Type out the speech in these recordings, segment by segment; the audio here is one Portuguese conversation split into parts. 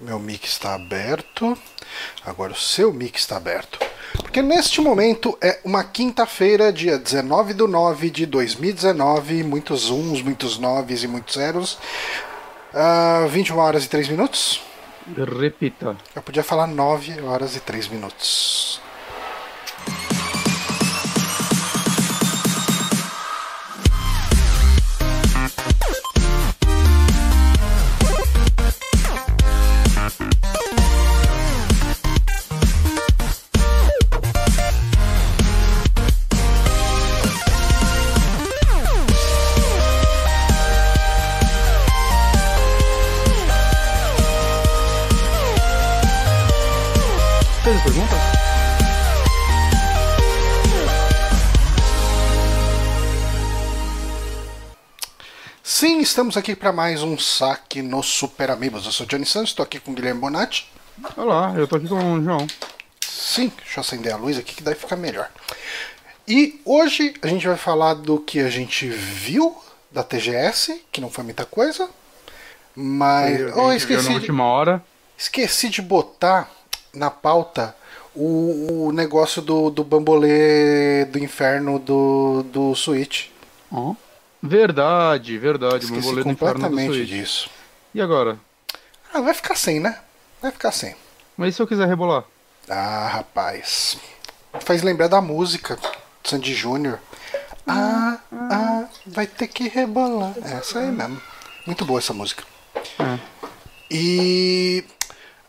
Meu mic está aberto. Agora o seu mic está aberto. Porque neste momento é uma quinta-feira, dia 19 do 9 de 2019. Muitos uns, muitos noves e muitos zeros. Uh, 21 horas e 3 minutos. Repita. Eu podia falar 9 horas e 3 minutos. Estamos aqui para mais um saque no Super Amigos. Eu sou Johnny Santos, estou aqui com o Guilherme Bonatti. Olá, eu estou aqui com o João. Sim, deixa eu acender a luz aqui que daí fica melhor. E hoje a gente vai falar do que a gente viu da TGS, que não foi muita coisa. Mas. Eu, oh, esqueci. Na última hora. Esqueci de botar na pauta o, o negócio do, do bambolê do inferno do, do Switch. Oh. Verdade, verdade. Esqueci completamente disso. E agora? Ah, vai ficar sem, né? Vai ficar sem. Mas e se eu quiser rebolar? Ah, rapaz. Faz lembrar da música Sandy Júnior. Ah, ah, vai ter que rebolar. É essa aí mesmo. Muito boa essa música. É. E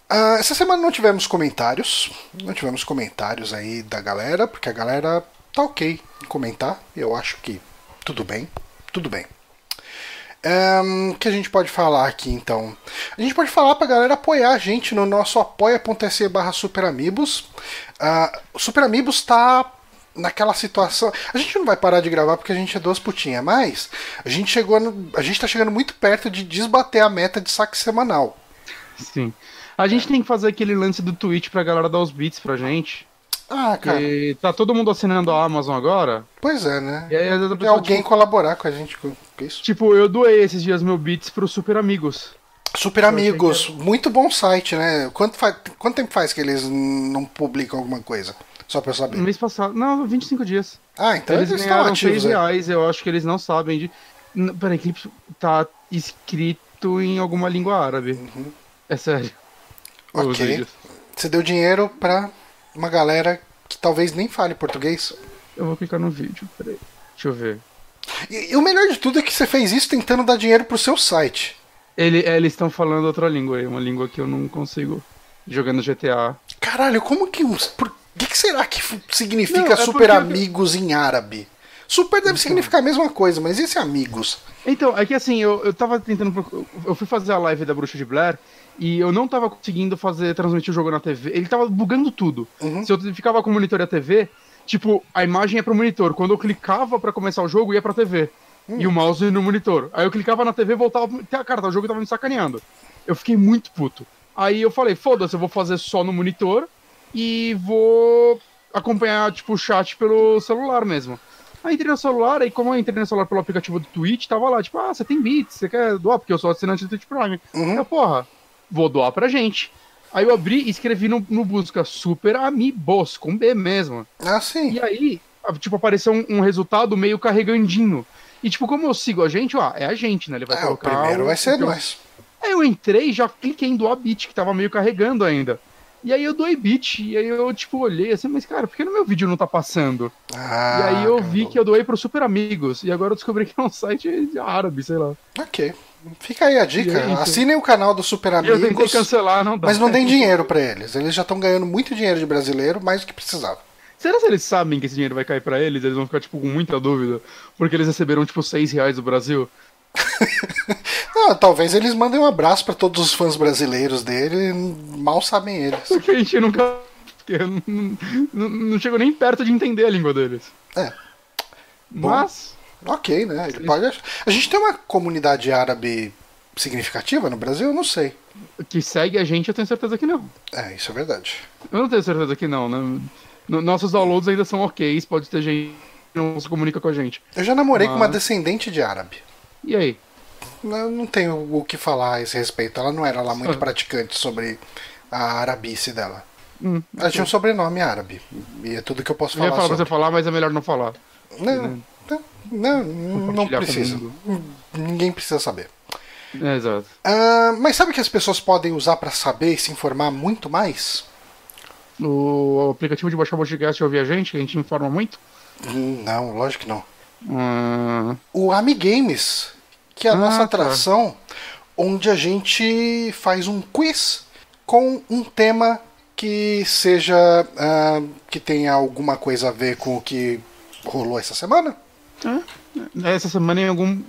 ah, essa semana não tivemos comentários. Não tivemos comentários aí da galera, porque a galera tá ok em comentar. Eu acho que tudo bem tudo bem. O um, que a gente pode falar aqui então? A gente pode falar pra galera apoiar a gente no nosso apoia.se barra superamigos. Uh, o Super Amigos tá naquela situação. A gente não vai parar de gravar porque a gente é duas putinhas, mas a gente chegou no... a gente tá chegando muito perto de desbater a meta de saque semanal. Sim. A gente tem que fazer aquele lance do Twitch pra galera dar os beats pra gente. Ah, cara. E tá todo mundo assinando a Amazon agora. Pois é, né? E aí, e alguém tipo, colaborar com a gente com isso. Tipo, eu doei esses dias meu Beats pro Super Amigos. Super Amigos, muito bom site, né? Quanto, faz, quanto tempo faz que eles não publicam alguma coisa? Só pra eu saber. No mês passado. Não, 25 dias. Ah, então eles, eles ganharam 6 reais, eu acho que eles não sabem de. Peraí, que tá escrito em alguma língua árabe. Uhum. É sério. Ok. Você deu dinheiro pra uma galera que talvez nem fale português. Eu vou clicar no vídeo, peraí. Deixa eu ver. E, e o melhor de tudo é que você fez isso tentando dar dinheiro pro seu site. Ele, é, eles estão falando outra língua aí, uma língua que eu não consigo jogando GTA. Caralho, como que. Por que, que será que significa não, é super amigos em árabe? Super deve então. significar a mesma coisa, mas esse amigos? Então, é que assim, eu, eu tava tentando. Eu fui fazer a live da Bruxa de Blair e eu não tava conseguindo fazer transmitir o jogo na TV. Ele tava bugando tudo. Uhum. Se eu ficava com o monitor e a TV, tipo, a imagem ia pro monitor. Quando eu clicava para começar o jogo, ia pra TV. Uhum. E o mouse no monitor. Aí eu clicava na TV e voltava. Cara, o jogo tava me sacaneando. Eu fiquei muito puto. Aí eu falei, foda-se, eu vou fazer só no monitor e vou acompanhar, tipo, o chat pelo celular mesmo. Aí entrei no celular, e como eu entrei no celular pelo aplicativo do Twitch, tava lá, tipo, ah, você tem bits, você quer doar? Porque eu sou assinante do Twitch Prime. Uhum. Eu, porra, vou doar pra gente. Aí eu abri e escrevi no, no busca Super Amigos, com B mesmo. Ah, sim. E aí, tipo, apareceu um, um, resultado meio carregandinho. E tipo, como eu sigo a gente, ó, é a gente, né? Ele vai é, colocar. O primeiro o, vai ser nós. Aí eu entrei e já cliquei em doar bit, que tava meio carregando ainda. E aí eu doei bit, e aí eu, tipo, olhei assim, mas cara, por que no meu vídeo não tá passando? Ah, e aí eu vi que eu doei pro Super Amigos, e agora eu descobri que é um site árabe, sei lá. Ok. Fica aí a dica. É Assinem o canal do Super Amigos. Eu tentei cancelar, não dá. Mas não deem dinheiro para eles. Eles já estão ganhando muito dinheiro de brasileiro, mais do que precisavam. Será que eles sabem que esse dinheiro vai cair para eles? Eles vão ficar, tipo, com muita dúvida. Porque eles receberam, tipo, 6 reais do Brasil. Não, talvez eles mandem um abraço para todos os fãs brasileiros dele. Mal sabem eles. Porque a gente nunca. Não, não, não chegou nem perto de entender a língua deles. É. Mas. Ok, né? Ele pode... A gente tem uma comunidade árabe significativa no Brasil? Eu não sei. Que segue a gente, eu tenho certeza que não. É, isso é verdade. Eu não tenho certeza que não, né? Nossos downloads ainda são ok, pode ter gente que não se comunica com a gente. Eu já namorei Mas... com uma descendente de árabe. E aí? não, não tenho o que falar a esse respeito. Ela não era lá muito Ah. praticante sobre a arabice dela. Hum, Ela tinha um sobrenome árabe. E é tudo que eu posso eu ia falar falar pra sobre. você falar, mas é melhor não falar. Não, não, não, não Compartilhar com o precisa. Ninguém precisa saber. É, exato. Ah, mas sabe o que as pessoas podem usar pra saber e se informar muito mais? O aplicativo de baixar o podcast ouvir a gente, que a gente informa muito. Hum, Não, lógico que não. Ah, O Amigames, que é a Ah, nossa tá. atração, onde a gente faz um quiz com um tema que seja. ah, que tenha alguma coisa a ver com o que rolou essa semana. essa semana em algum.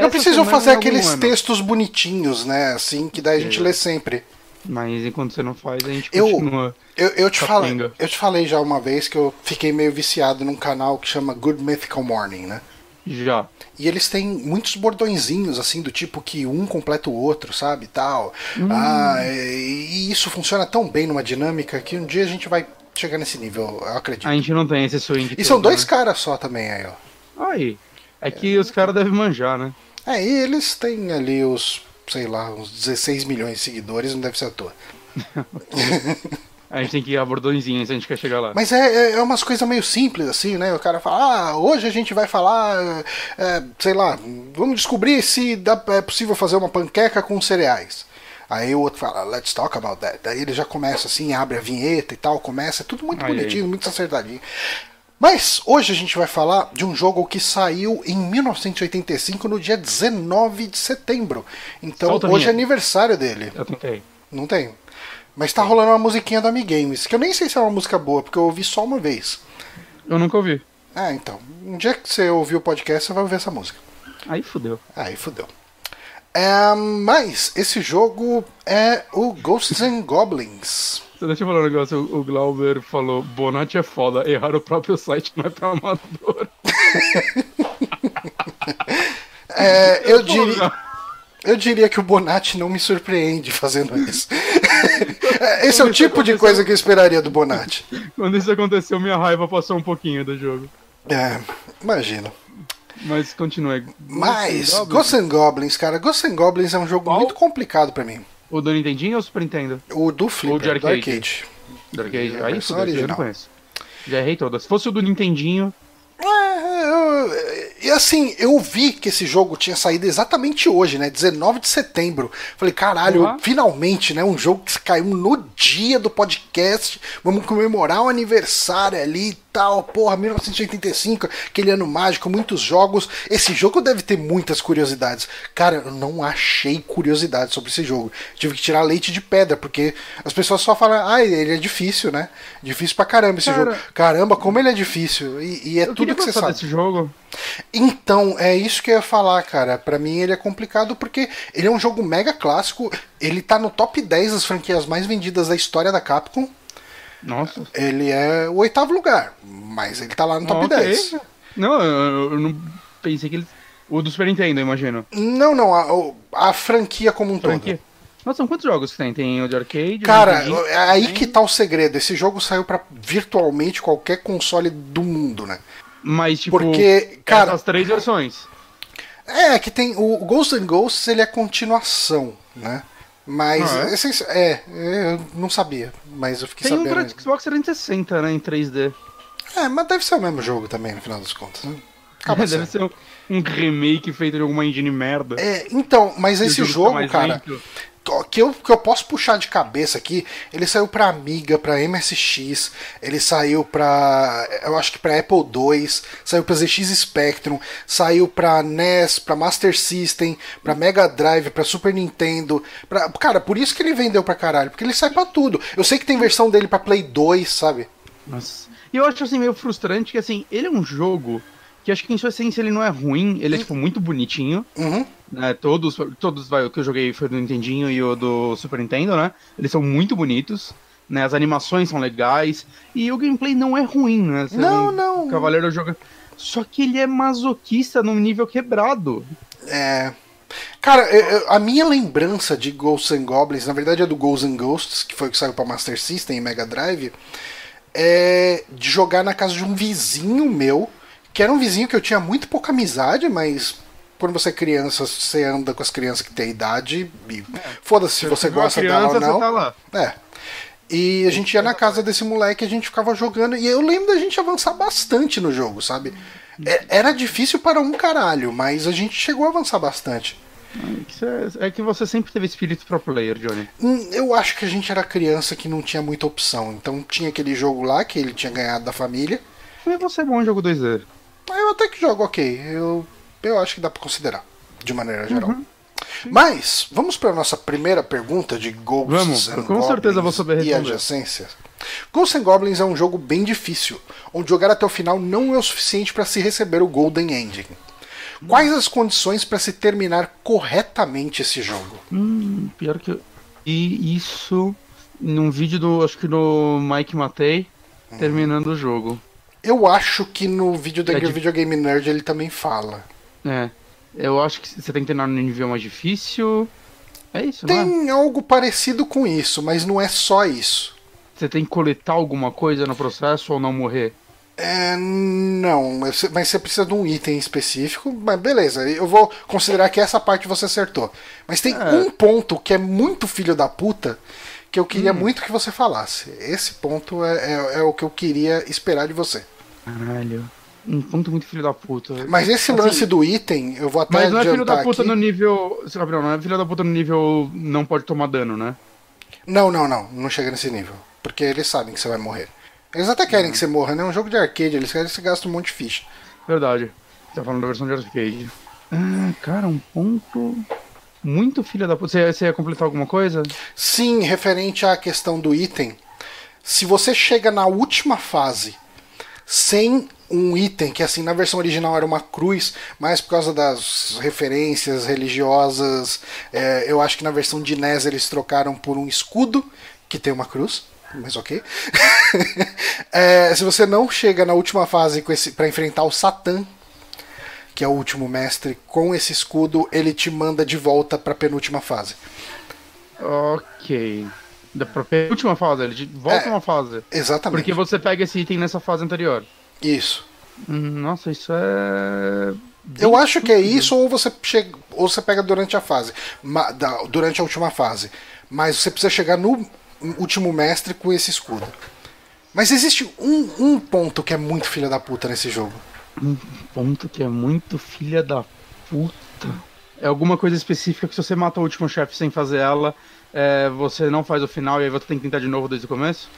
Não precisam fazer aqueles textos bonitinhos, né? Assim, que daí a gente É. lê sempre. Mas enquanto você não faz, a gente Eu- continua. Eu, eu, te falei, eu te falei já uma vez que eu fiquei meio viciado num canal que chama Good Mythical Morning, né? Já. E eles têm muitos bordõezinhos, assim, do tipo que um completa o outro, sabe? e Tal. Hum. Ah, e isso funciona tão bem numa dinâmica que um dia a gente vai chegar nesse nível, eu acredito. A gente não tem esse swing. E são todo, dois né? caras só também aí, ó. Aí. É que os caras devem manjar, né? É, e eles têm ali os, sei lá, uns 16 milhões de seguidores, não deve ser à toa. A gente tem que ir a bordõezinho se a gente quer chegar lá. Mas é, é, é umas coisas meio simples, assim, né? O cara fala, ah, hoje a gente vai falar, é, sei lá, vamos descobrir se dá, é possível fazer uma panqueca com cereais. Aí o outro fala, let's talk about that. Daí ele já começa assim, abre a vinheta e tal, começa, é tudo muito Aí, bonitinho, muito acertadinho. Mas hoje a gente vai falar de um jogo que saiu em 1985, no dia 19 de setembro. Então Solta hoje é aniversário dele. Eu tentei. Não tem. Mas tá rolando uma musiquinha do Amigames, que eu nem sei se é uma música boa, porque eu ouvi só uma vez. Eu nunca ouvi. Ah, então. Um dia que você ouvir o podcast, você vai ouvir essa música. Aí fudeu. Aí fudeu. É, mas esse jogo é o Ghosts and Goblins. Deixa eu falar um negócio. O Glauber falou: Bonatti é foda. Errar o próprio site não é pra amador. É, eu, diria, eu diria que o Bonatti não me surpreende fazendo isso. É, Esse é o tipo de coisa que eu esperaria do Bonatti. Quando isso aconteceu, minha raiva passou um pouquinho do jogo. É, imagino. Mas continua. Mas, Goblins? Ghosts and Goblins, cara, Ghosts Goblins é um jogo Qual? muito complicado pra mim. O do Nintendinho ou Super Nintendo? O do Flipper, de do arcade. arcade. Do arcade. A Aí fudeu, eu não conheço. Já errei todas. Se fosse o do Nintendinho, É, e assim, eu vi que esse jogo tinha saído exatamente hoje, né? 19 de setembro. Falei, caralho, Uhum. finalmente, né? Um jogo que caiu no dia do podcast. Vamos comemorar o aniversário ali e tal. Porra, 1985, aquele ano mágico, muitos jogos. Esse jogo deve ter muitas curiosidades. Cara, eu não achei curiosidade sobre esse jogo. Tive que tirar leite de pedra, porque as pessoas só falam, ah, ele é difícil, né? Difícil pra caramba esse Cara- jogo. Caramba, como ele é difícil. E, e é eu tudo que você sabe. desse jogo. Então, é isso que eu ia falar, cara. Pra mim ele é complicado porque ele é um jogo mega clássico. Ele tá no top 10 das franquias mais vendidas da história da Capcom. Nossa. Ele é o oitavo lugar, mas ele tá lá no top Ok. 10. Não, eu, eu não pensei que ele. O do Super Nintendo, eu imagino. Não, não, a, a franquia como um Franquia. todo. Nossa, são quantos jogos que tem? Tem o de arcade? Cara, é aí que tá o segredo. Esse jogo saiu pra virtualmente qualquer console do mundo, né? Mas, tipo, Porque, cara, essas três versões. É, que tem. O Ghosts and Ghosts ele é continuação, né? Mas. Ah, é? esse- é, eu não sabia, mas eu fiquei Tem um sabendo. pra Xbox 360, né, em 3D. É, mas deve ser o mesmo jogo também, no final das contas. Né? Acaba Deve sendo. ser um, um remake feito de alguma engine merda. É, então, mas esse jogo mais cara, lento. Que eu, que eu posso puxar de cabeça aqui, ele saiu pra Amiga, pra MSX, ele saiu pra. Eu acho que pra Apple II, saiu pra ZX Spectrum, saiu pra NES, pra Master System, pra Mega Drive, pra Super Nintendo. Pra, cara, por isso que ele vendeu pra caralho, porque ele sai pra tudo. Eu sei que tem versão dele pra Play 2, sabe? Nossa. E eu acho assim meio frustrante que assim, ele é um jogo que acho que em sua essência ele não é ruim, ele é tipo muito bonitinho. Uhum. Né, todos, todos vai, o que eu joguei foi do Nintendinho e o do Super Nintendo, né? Eles são muito bonitos, né? As animações são legais e o gameplay não é ruim, né? Você Não, não. Cavaleiro joga. Só que ele é masoquista num nível quebrado. É. Cara, eu- a minha lembrança de Ghosts and Goblins, na verdade é do Ghosts and Ghosts, que foi o que saiu pra Master System e Mega Drive, é de jogar na casa de um vizinho meu, que era um vizinho que eu tinha muito pouca amizade, mas quando você é criança, você anda com as crianças que têm idade. E foda-se se você gosta criança, dela ou você não. tá lá. É. E a gente ia na casa desse moleque, a gente ficava jogando. E eu lembro da gente avançar bastante no jogo, sabe? É- Era difícil para um caralho, mas a gente chegou a avançar bastante. É, é que você sempre teve espírito pro player, Johnny. Hum, Eu acho que a gente era criança que não tinha muita opção. Então tinha aquele jogo lá que ele tinha ganhado da família. Mas você é bom em jogo 2D. Mas eu até que jogo ok. Eu, eu acho que dá pra considerar, de maneira geral. Mas, vamos para nossa primeira pergunta de Ghosts Vamos, and com certeza eu vou Goblins saber e adjacências. Ghosts and Goblins é um jogo bem difícil, onde jogar até o final não é o suficiente para se receber o Golden Ending. Quais as condições para se terminar corretamente esse jogo? Hum, pior que. eu- E isso num vídeo do. Acho que do Mike Matei, terminando o jogo. Eu acho que no vídeo da É de- Video Game Nerd ele também fala. É. Eu acho que você tem que terminar no nível mais difícil. É isso, não é? Tem algo parecido com isso, mas não é só isso. Você tem que coletar alguma coisa no processo ou não morrer. É, não, mas você- mas você precisa de um item específico. Mas beleza, eu vou considerar que essa parte você acertou. Mas tem É. um ponto que é muito filho da puta que eu queria Hum. muito que você falasse. Esse ponto é, é- é o que eu queria esperar de você. Caralho. Um ponto muito filho da puta. Mas esse Assim, lance do item, eu vou até Mas não é filho da puta aqui. no nível. Gabriel, não é filho da puta no nível não pode tomar dano, né? Não, não, não, não chega nesse nível. Porque eles sabem que você vai morrer. Eles até querem que você morra, né? É um jogo de arcade, eles querem que você gaste um monte de ficha. Verdade. Tá falando da versão de arcade. Ah, cara, um ponto. Muito filho da puta. Você, você ia completar alguma coisa? Sim, referente à questão do item, se você chega na última fase sem um item, que assim na versão original era uma cruz, mas por causa das referências religiosas, é, eu acho que na versão de NES eles trocaram por um escudo que tem uma cruz. Mas ok. É, se você não chega na última fase para enfrentar o Satã, que é o último mestre, com esse escudo, ele te manda de volta para penúltima fase. Ok. Da pra última fase, ele volta É. uma fase. Exatamente. Porque você pega esse item nessa fase anterior. Isso. Hum, Nossa, isso é. bem Eu acho que é isso ou você chega, ou você pega durante a fase, durante a última fase. Mas você precisa chegar no último mestre com esse escudo. Mas existe um, um ponto que é muito filha da puta nesse jogo. Um ponto que é muito filha da puta. É alguma coisa específica que se você mata o último chefe sem fazer ela, é, você não faz o final e aí você tem que tentar de novo desde o começo?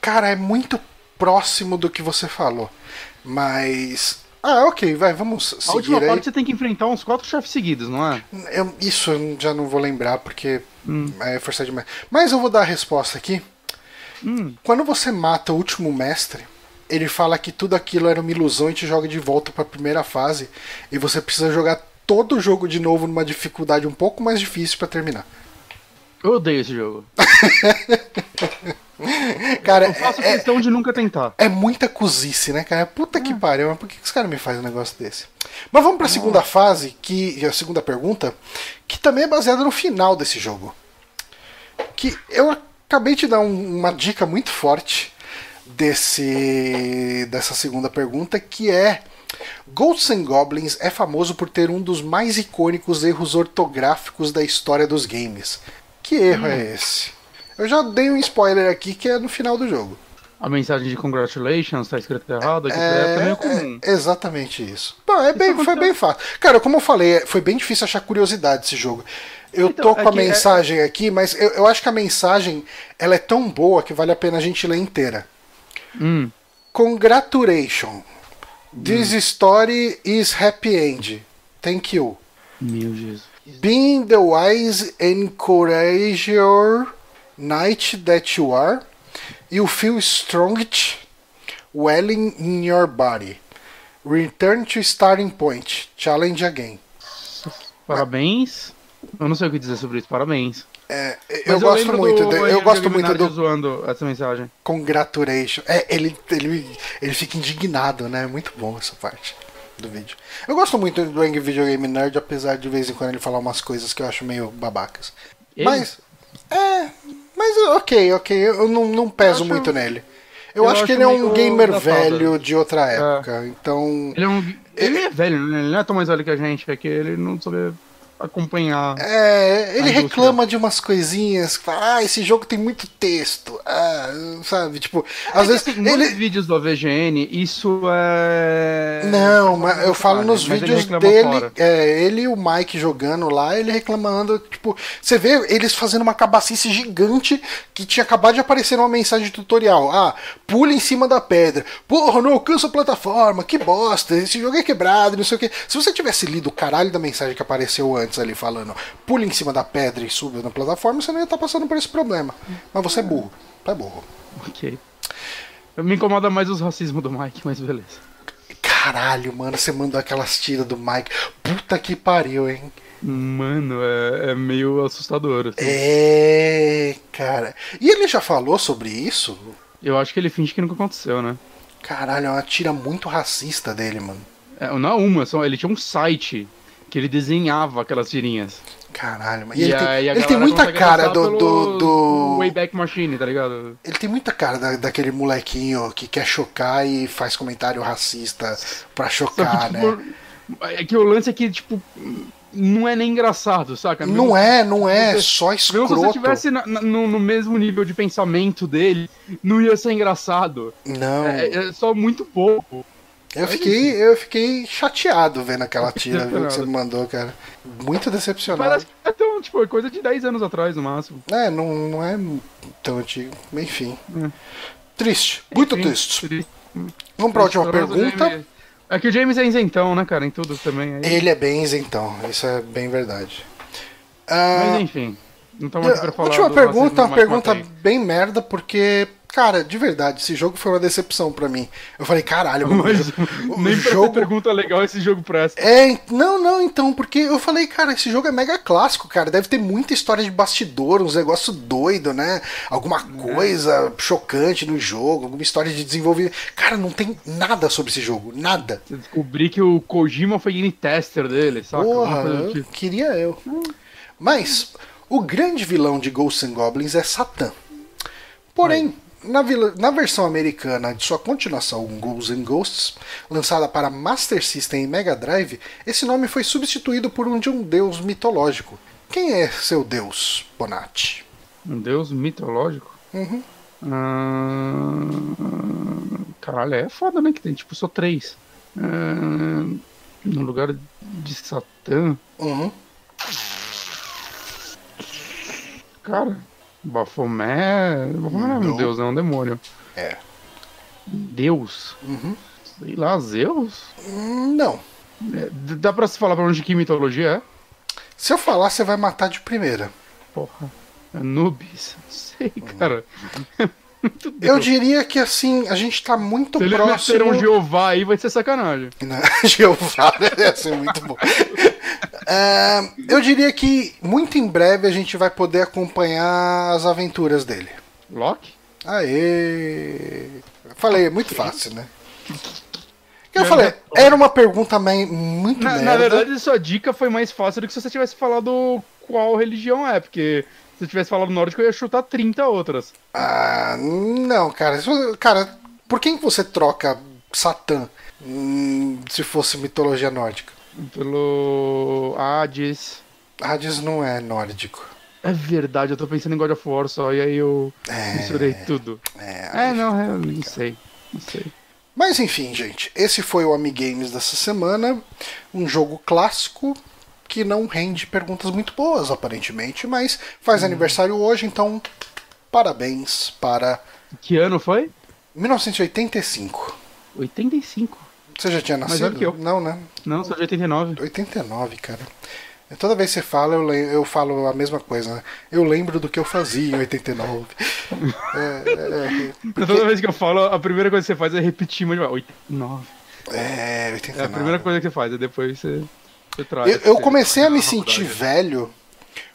Cara, é muito próximo do que você falou. Mas. Ah, ok, vai, vamos A última seguir aí. parte você tem que enfrentar uns quatro chefes seguidos, não é? Eu- isso eu já não vou lembrar porque Hum. é forçar demais. Mas eu vou dar a resposta aqui. Hum. Quando você mata o último mestre, ele fala que tudo aquilo era uma ilusão e te joga de volta pra primeira fase. E você precisa jogar todo o jogo de novo numa dificuldade um pouco mais difícil pra terminar. Eu odeio esse jogo. Cara, Eu faço é, é, questão de nunca tentar. é muita cozice, né, cara? Puta É. que pariu, mas por que que os caras me fazem um negócio desse? Mas vamos pra segunda fase, que a segunda pergunta, que também é baseada no final desse jogo. Que eu acabei de dar um- uma dica muito forte desse dessa segunda pergunta, que é Ghosts and Goblins é famoso por ter um dos mais icônicos erros ortográficos da história dos games. Que erro é esse? Eu já dei um spoiler aqui que é no final do jogo. A mensagem de congratulations tá escrito errado, aqui É, é, meio comum. é exatamente isso. Bom, é bem, foi bem fácil. Cara, como eu falei, é- foi bem difícil achar curiosidade desse jogo. Eu Então, tô com é a que é- mensagem aqui, mas eu, eu acho que a mensagem ela é tão boa que vale a pena a gente ler inteira. Hum, Congratulations. This story is happy end. Thank you. meu Jesus. Being the wise and courageous knight that you are, you feel strong welling in your body. Return to starting point. Challenge again. Parabéns. Eu não sei o que dizer sobre isso, parabéns. É, eu Mas gosto muito, do eu Angel gosto muito do zoando essa mensagem. congratulation. É, ele, ele, ele fica indignado, né? Muito bom essa parte do vídeo. Eu gosto muito do Angry Video Game Nerd, apesar de vez em quando ele falar umas coisas que eu acho meio babacas. Ele? Mas. É. Mas ok, ok. Eu não, não peso Eu acho- muito nele. Eu, Eu acho que ele é um gamer velho de outra época. Então. Ele é, um, ele é velho, né? Ele não é tão mais velho que a gente, é que ele não soube acompanhar. É, ele reclama de umas coisinhas, fala, ah, esse jogo tem muito texto, ah, sabe, tipo, às vezes Assim, nos ele... vídeos do AVGN, isso é. Não, mas eu falo nos Mas vídeos dele, é, ele e o Mike jogando lá, ele reclamando, tipo, você vê eles fazendo uma cabacice gigante que tinha acabado de aparecer numa mensagem tutorial. Ah, pula em cima da pedra. Porra, não alcança a plataforma, que bosta, esse jogo é quebrado, não sei o que. Se você tivesse lido o caralho da mensagem que apareceu antes ali falando, pula em cima da pedra e suba na plataforma, você não ia estar passando por esse problema. Mas você é burro, tu é burro. Ok. Me incomoda mais os racismos do Mike, mas beleza. Caralho, mano, você mandou aquelas tiras do Mike. Puta que pariu, hein? Mano, é, é meio assustador. assim. É, cara. E ele já falou sobre isso? Eu acho que ele finge que nunca aconteceu, né? Caralho, é uma tira muito racista dele, mano. É, não é uma, só, ele tinha um site que ele desenhava aquelas tirinhas. Caralho, mano. E, ele, aí tem, a ele tem muita cara do, do, do- Wayback Machine, tá ligado? Ele tem muita cara da- daquele molequinho que quer chocar e faz comentário racista pra chocar, que, né? tipo, é que o lance é que, tipo, não é nem engraçado, saca? Não é, não é, Mesmo- só Mesmo se você escroto. estivesse no, no mesmo nível de pensamento dele, não ia ser engraçado. Não, É, é só muito pouco. Eu fiquei, eu fiquei chateado vendo aquela tira viu, que você me mandou, cara. Muito decepcionado. Parece que é tão, tipo, é coisa de 10 anos atrás, no máximo. É, não, não é tão antigo. Enfim. Hum. Triste, muito Enfim, triste. triste. Vamos pra última pergunta. É que o James é isentão, né, cara, em tudo também. aí. Ele é bem isentão, isso é bem verdade. Ah, Mas enfim, não estamos aqui pra falar última pergunta, uma pergunta bem merda, porque, cara, de verdade, esse jogo foi uma decepção pra mim. Eu falei, caralho, Mas o nem pra jogo pergunta legal esse jogo presta. É, não, não, então, porque eu falei, cara, esse jogo é mega clássico, cara. Deve ter muita história de bastidor, uns negócios doido, né? Alguma coisa chocante no jogo, alguma história de desenvolvimento. Cara, não tem nada sobre esse jogo, nada. Eu descobri que o Kojima foi game tester dele, saca? Porra, eu tipo. queria eu. Mas o grande vilão de Ghosts and Goblins é Satã. Porém, na, vila- na versão americana de sua continuação, Ghouls and Ghosts, lançada para Master System e Mega Drive, esse nome foi substituído por um de um deus mitológico. Quem é seu deus, Bonatti? Um deus mitológico? Uhum. Ah, Caralho, é foda, né? Que tem tipo só três. Ah, No lugar de Satã. Uhum. Cara, Bafomé. Bafomé não é um deus, é um demônio. É. Deus? Uhum. Sei lá, Zeus? Hum, Não. É, dá pra se falar pra onde que mitologia é? Se eu falar, você vai matar de primeira. Porra. Anubis? Não sei, cara. Muito Eu diria que assim, a gente tá muito Se eles próximo. meteram Jeová aí, vai ser sacanagem. Não, Jeová ia ser muito bom. Ah, eu diria que muito em breve a gente vai poder acompanhar as aventuras dele. Loki? Aê! Falei, é muito fácil, né? Eu falei, era uma pergunta muito Na, merda. na verdade, sua dica foi mais fácil do que se você tivesse falado qual religião é, porque se eu tivesse falado nórdico, eu ia chutar 30 outras. Ah, não, cara. Cara, por quem que você troca Satã hum, se fosse mitologia nórdica? Pelo Hades. Hades não é nórdico. É verdade, eu tô pensando em God of War só, e aí eu misturei tudo. É, É, não, é, não sei. Não sei. Mas enfim, gente, esse foi o Amigames dessa semana. Um jogo clássico que não rende perguntas muito boas, aparentemente, mas faz aniversário hoje, então parabéns para Que ano foi? 1985. 85. Você já tinha Mais nascido? velho que eu. Não, né? Não, sou de 89. 89, cara. E Toda vez que você fala, eu, eu falo a mesma coisa, né? Eu lembro do que eu fazia em 89. é, Toda vez que eu falo, a primeira coisa que você faz é repetir, mas 89. é, é, É 89. a primeira coisa que você faz, e depois você. Eu, eu comecei a me sentir velho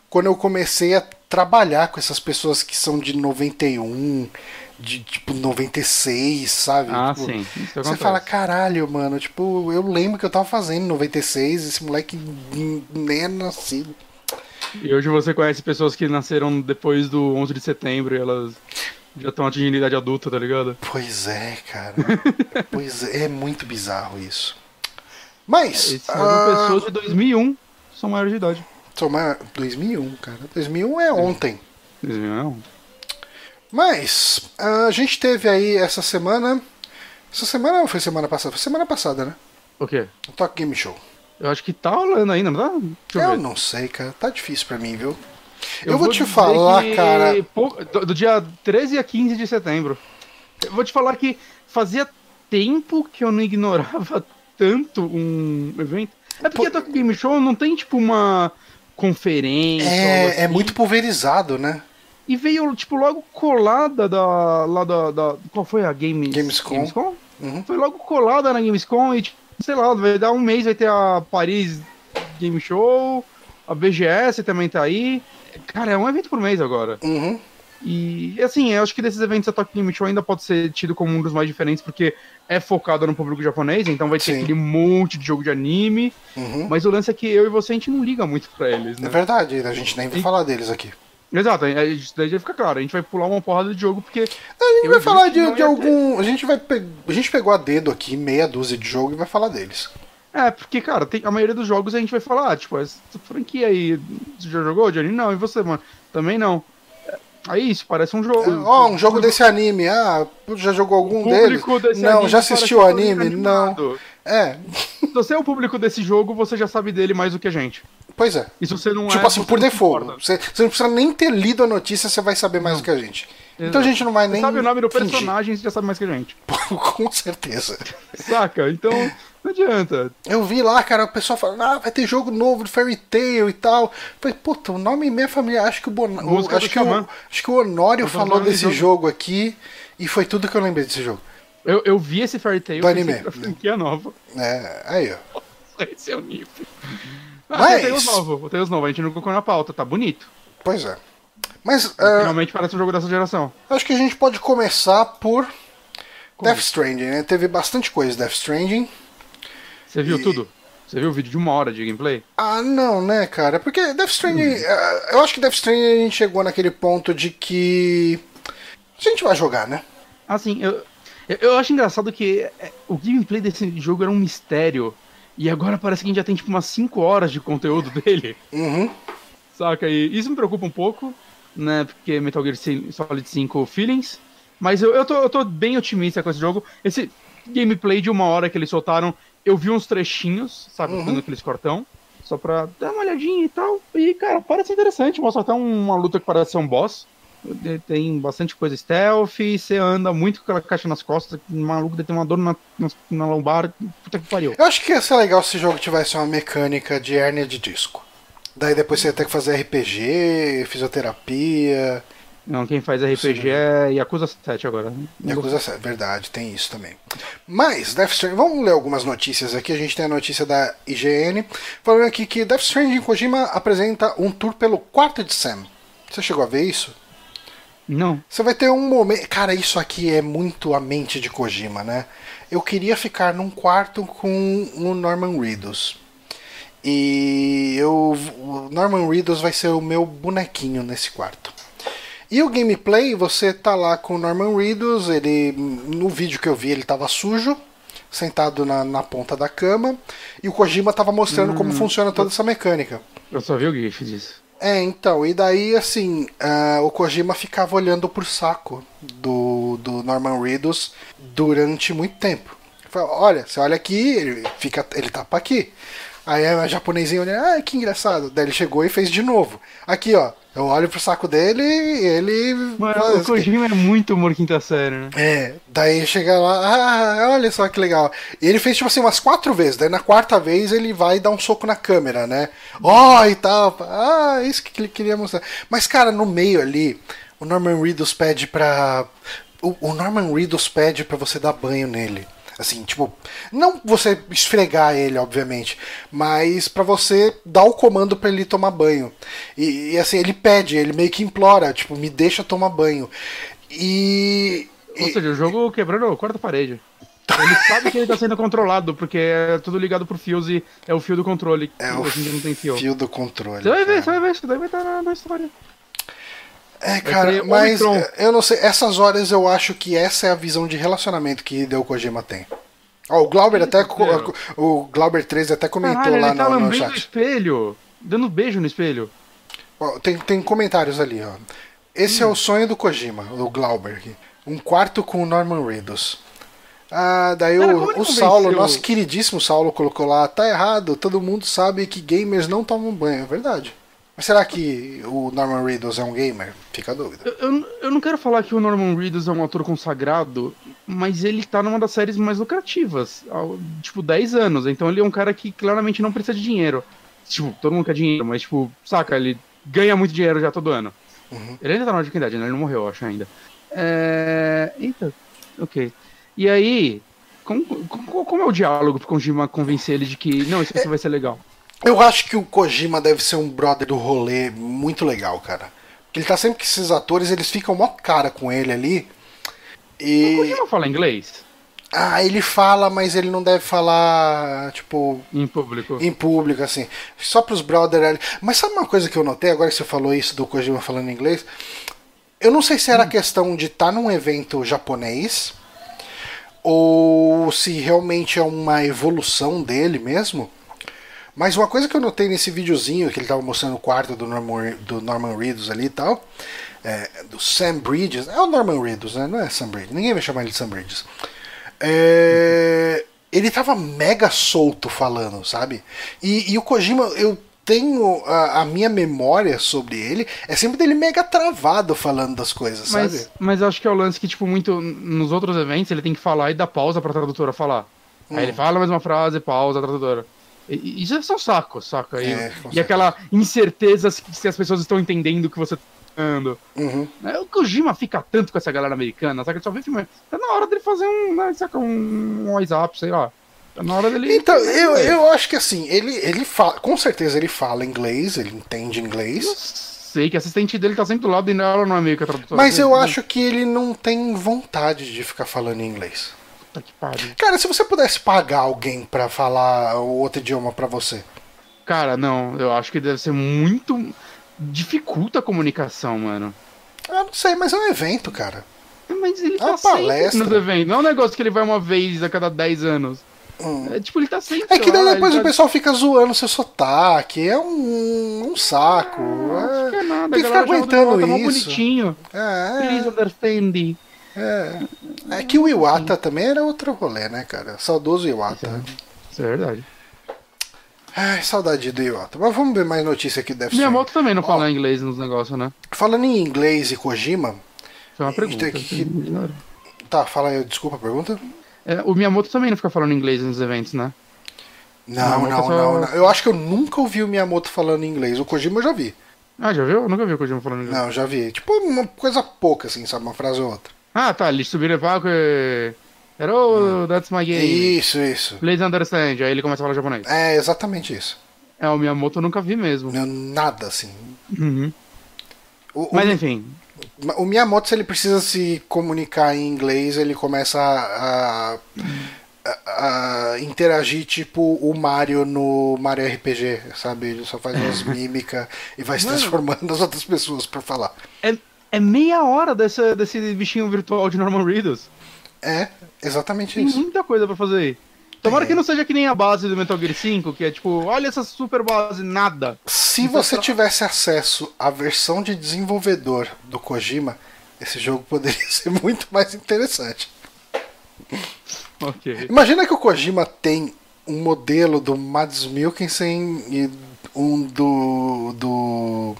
quando eu comecei a trabalhar com essas pessoas que são de 91, de tipo 96, sabe? Ah, Tipo, sim. Isso Você acontece. fala, caralho, mano, tipo, eu lembro que eu tava fazendo em 96, esse moleque nem é nascido. E hoje você conhece pessoas que nasceram depois do 11 de setembro e elas Já estão atingindo idade adulta, tá ligado? Pois é, cara. pois é, é muito bizarro isso. Mas. Esse ano, ah, pessoas de 2001 são maiores de idade. sou ma- 2001, cara. 2001 é ontem. 2001 é um. Mas ah, a gente teve aí essa semana. Essa semana ou foi semana passada? Foi semana passada, né? O quê? O Talk Game Show. Eu acho que tá rolando ainda, não tá? Deixa eu, Eu não sei, cara. Tá difícil pra mim, viu? Eu, vou, te dizer falar, cara. Do, do dia 13 a 15 de setembro. Eu vou te falar que fazia tempo que eu não ignorava tanto um evento. É porque Pô- a Tokyo Game Show não tem, tipo, uma conferência. É, é assim. muito pulverizado, né? E veio, tipo, logo colada da. Lá da. da- qual foi a Game, Gamescom. Uhum. Foi logo colada na Gamescom e, tipo, sei lá, vai dar um mês, vai ter a Paris Game Show, a BGS também tá aí. Cara, é um evento por mês agora. Uhum. E, assim, eu acho que desses eventos a Tokyo Game Show ainda pode ser tido como um dos mais diferentes, porque é focado no público japonês, então vai ter Sim. aquele monte de jogo de anime. Uhum. Mas o lance é que eu e você, a gente não liga muito pra eles, É né? verdade, a gente nem vai E- falar deles aqui. Exato, isso daí já fica claro. A gente vai pular uma porrada de jogo, porque. A gente vai falar de, de algum. A gente vai pe- A gente pegou a dedo aqui, meia dúzia de jogo e vai falar deles. É, porque, cara, tem, a maioria dos jogos a gente vai falar, ah, tipo, essa franquia aí, você já jogou, Johnny? Não, e você, mano? Também não. É, Aí isso, parece um jogo. É, Ó, um jogo desse anime. Ah, já jogou algum deles? público desse Não, já assistiu o anime? Não. É, Se você é o público desse jogo, você já sabe dele mais do que a gente. pois é. E se você não Tipo é. assim, por não default. Você, você não precisa nem ter lido a notícia, você vai saber mais do que a gente. Então a gente não vai Você nem. sabe o nome do fingir. personagem, você já sabe mais que a gente. Com certeza. Saca? Então, não adianta. Eu vi lá, cara, o pessoal falando, ah, vai ter jogo novo do Fairy Tail e tal. Falei, puta, o nome minha família, acho que o Bon... o- Música acho que o, acho que o Honório Eu falou desse de jogo aqui e foi tudo que eu lembrei desse jogo. Eu, eu vi esse Fairy Tail Do anime, que era né? nova. É, aí, ó. Esse é o nível. Ah, Mas- tem os novos, tem os novos, a gente não colocou na pauta, tá bonito. Pois é. Mas ah, Finalmente parece um jogo dessa geração. acho que a gente pode começar por Death Stranding, né? Teve bastante coisa de Death Stranding. Você viu E- tudo? Você viu o vídeo de uma hora de gameplay? Ah, não, né, cara? Porque Death Stranding. ah, eu acho que Death Stranding a gente chegou naquele ponto de que. A gente vai jogar, né? Assim, eu, eu, acho engraçado que é, o gameplay desse jogo era um mistério. E agora parece que a gente já tem tipo umas 5 horas de conteúdo dele. Uhum. Saca? E isso me preocupa um pouco, né? Porque Metal Gear Solid 5 Feelings. Mas eu, eu, tô, eu tô bem otimista com esse jogo. Esse gameplay de uma hora que eles soltaram, eu vi uns trechinhos, sabe? Uhum. Dando aqueles cortão. Só pra dar uma olhadinha e tal. E, cara, parece interessante. Mostra até uma luta que parece ser um boss. Tem bastante coisa stealth, você anda muito com aquela caixa nas costas, o maluco ter uma dor na, na, na lombar, puta que pariu. Eu acho que ia ser legal se o jogo tivesse uma mecânica de hérnia de disco. Daí depois você ia ter que fazer RPG, fisioterapia. Não, quem faz RPG é Yakuza 7 agora. Yakuza 7, verdade, tem isso também. Mas, Death Stranding, vamos ler algumas notícias aqui. A gente tem a notícia da IGN, falando aqui que Death Stranding Kojima apresenta um tour pelo quarto de Sam. Você chegou a ver isso? Não. Você vai ter um momento. Cara, isso aqui é muito a mente de Kojima, né? Eu queria ficar num quarto com o Norman Reedus. E eu, o Norman Reedus vai ser o meu bonequinho nesse quarto. E o gameplay, você tá lá com o Norman Reedus, ele no vídeo que eu vi ele tava sujo, sentado na, na ponta da cama, e o Kojima tava mostrando como funciona toda essa mecânica. Eu só vi o GIF disso. É, então, e daí assim, ah, o Kojima ficava olhando pro saco do, do Norman Reedus durante muito tempo. Fala, olha, você olha aqui, ele, fica, ele tapa aqui. Aí a japonesinha olhando, ah, que engraçado. Daí ele chegou e fez de novo. Aqui, ó, eu olho pro saco dele e ele. Mano, faz- o Kojima é muito humor quinta série, né? é, daí chega lá, ah, olha só que legal. E ele fez tipo assim umas quatro vezes, daí na quarta vez ele vai dar um soco na câmera, né? Ó, e tal, ah, isso que ele queria mostrar. Mas cara, no meio ali, o Norman Reedus pede pra. O, o Norman Reedus pede pra você dar banho nele. Assim, tipo, não você esfregar ele, obviamente, mas pra você dar o comando pra ele tomar banho. E, e, assim, ele pede, ele meio que implora, tipo, me deixa tomar banho. E. Ou e- seja, o jogo quebrando a quarta parede. Ele sabe que ele tá sendo controlado, porque é tudo ligado por fios e é o fio do controle. É o dia não tem fio. fio do controle. Você vai ver, cara. você vai ver, isso daí vai estar na, na história. É, cara, mas Omicron. eu não sei, essas horas eu acho que essa é a visão de relacionamento que Hideo Kojima tem. Ó, o Glauber até o Glauber 13 até comentou Caralho, lá ele tá no, no chat. espelho, dando beijo no espelho. Ó, tem, tem comentários ali, ó. Esse hum. é o sonho do Kojima, o Glauber. Um quarto com o Norman Reedus. Ah, daí Cara, o, o Saulo, nosso queridíssimo Saulo, colocou lá: tá errado, todo mundo sabe que gamers não tomam banho. É verdade. Mas será que o Norman Reedus é um gamer? Fica a dúvida. Eu, eu, eu, não quero falar que o Norman Reedus é um ator consagrado, mas ele tá numa das séries mais lucrativas, há, tipo, 10 anos. Então ele é um cara que claramente não precisa de dinheiro. Tipo, todo mundo quer dinheiro, mas, tipo, saca, ele ganha muito dinheiro já todo ano. Uhum. Ele ainda tá na idade, né? Ele não morreu, eu acho, ainda. É... Eita, ok. E aí, como, como, como é o diálogo pro Kojima convencer ele de que, não, isso é, vai ser legal? Eu acho que o Kojima deve ser um brother do rolê muito legal, cara. Porque ele tá sempre com esses atores, eles ficam mó cara com ele ali. E... O Kojima fala inglês? Ah, ele fala, mas ele não deve falar, tipo. Em público. Em público, assim. Só pros brothers. Mas sabe uma coisa que eu notei, agora que você falou isso do Kojima falando inglês? Eu não sei se era hum. questão de estar tá num evento japonês, ou se realmente é uma evolução dele mesmo. Mas uma coisa que eu notei nesse videozinho que ele estava mostrando o quarto do Norman, do Norman Reedus ali e tal, é, do Sam Bridges, é o Norman Reedus, né? Não é Sam Bridges, ninguém vai chamar ele de Sam Bridges. É, ele tava mega solto falando, sabe? E, e o Kojima, eu tenho a, a, minha memória sobre ele é sempre dele mega travado falando das coisas, mas, sabe? Mas acho que é o lance que, tipo, muito. Nos outros eventos ele tem que falar e dar pausa pra tradutora falar. Hum. Aí ele fala mais uma frase, pausa, a tradutora. E, isso é só saco, saca? É, e, e aquela incerteza se as pessoas estão entendendo o que você tá falando. Uhum. É, o Kojima fica tanto com essa galera americana, saca? Ele só vê filme. Tá na hora dele fazer um, né, saca, um, um WhatsApp, sei lá. Tá na hora dele. Então, eu, eu acho que assim, ele, ele fala. Com certeza ele fala inglês, ele entende inglês. Eu sei que a assistente dele tá sempre do lado e ela não é meio que a tradutora. Mas eu acho que ele não tem vontade de ficar falando inglês. Puta que pariu. Cara, se você pudesse pagar alguém para falar o outro idioma para você. Cara, não, eu acho que deve ser muito. dificulta a comunicação, mano. Eu não sei, mas é um evento, cara. Mas ele é tá palestra. nos eventos. Não é um negócio que ele vai uma vez a cada 10 anos. Hum. É, tipo, ele tá sempre. É que daí depois o tá... pessoal fica zoando seu sotaque. É um, um saco. Ah, é, é nada, tem que ficar aguentando isso. bonitinho. É, Please understand. É. É que o Iwata também era outro rolê, né, cara? Saudoso Iwata. Isso é verdade. Ai, saudade do Iwata. Mas vamos ver mais notícia que deve Minha ser. moto também não Ó, fala inglês nos negócios, né? Falando em inglês e Kojima. Foi uma pergunta. Que... Tá, fala aí, desculpa a pergunta. É, o Miyamoto também não fica falando inglês nos eventos, né? Não, não, não, só... não, Eu acho que eu nunca ouvi o Miyamoto falando inglês. O Kojima eu já vi. Ah, já viu? Eu nunca vi o Kojima falando inglês. Não, já vi. Tipo, uma coisa pouca, assim, sabe? Uma frase ou outra. Ah, tá. Eles subiram no palco e... Hello, hum. that's my game. Isso, isso. Please understand. Aí ele começa a falar japonês. É, exatamente isso. É, o Miyamoto eu nunca vi mesmo. nada, assim. Uhum. O, Mas enfim. O Miyamoto, se ele precisa se comunicar em inglês, ele começa a, a, a interagir tipo o Mario no Mario RPG, sabe? Ele só faz umas mímicas e vai se transformando nas outras pessoas para falar. É, é meia hora dessa, desse bichinho virtual de Norman Reedus. É, exatamente Tem isso. Tem muita coisa para fazer aí. Tomara é. que não seja que nem a base do Metal Gear 5, que é tipo, olha essa super base, nada. Se você tivesse acesso à versão de desenvolvedor do Kojima, esse jogo poderia ser muito mais interessante. Okay. Imagina que o Kojima tem um modelo do Mads Mikkelsen e um do, do.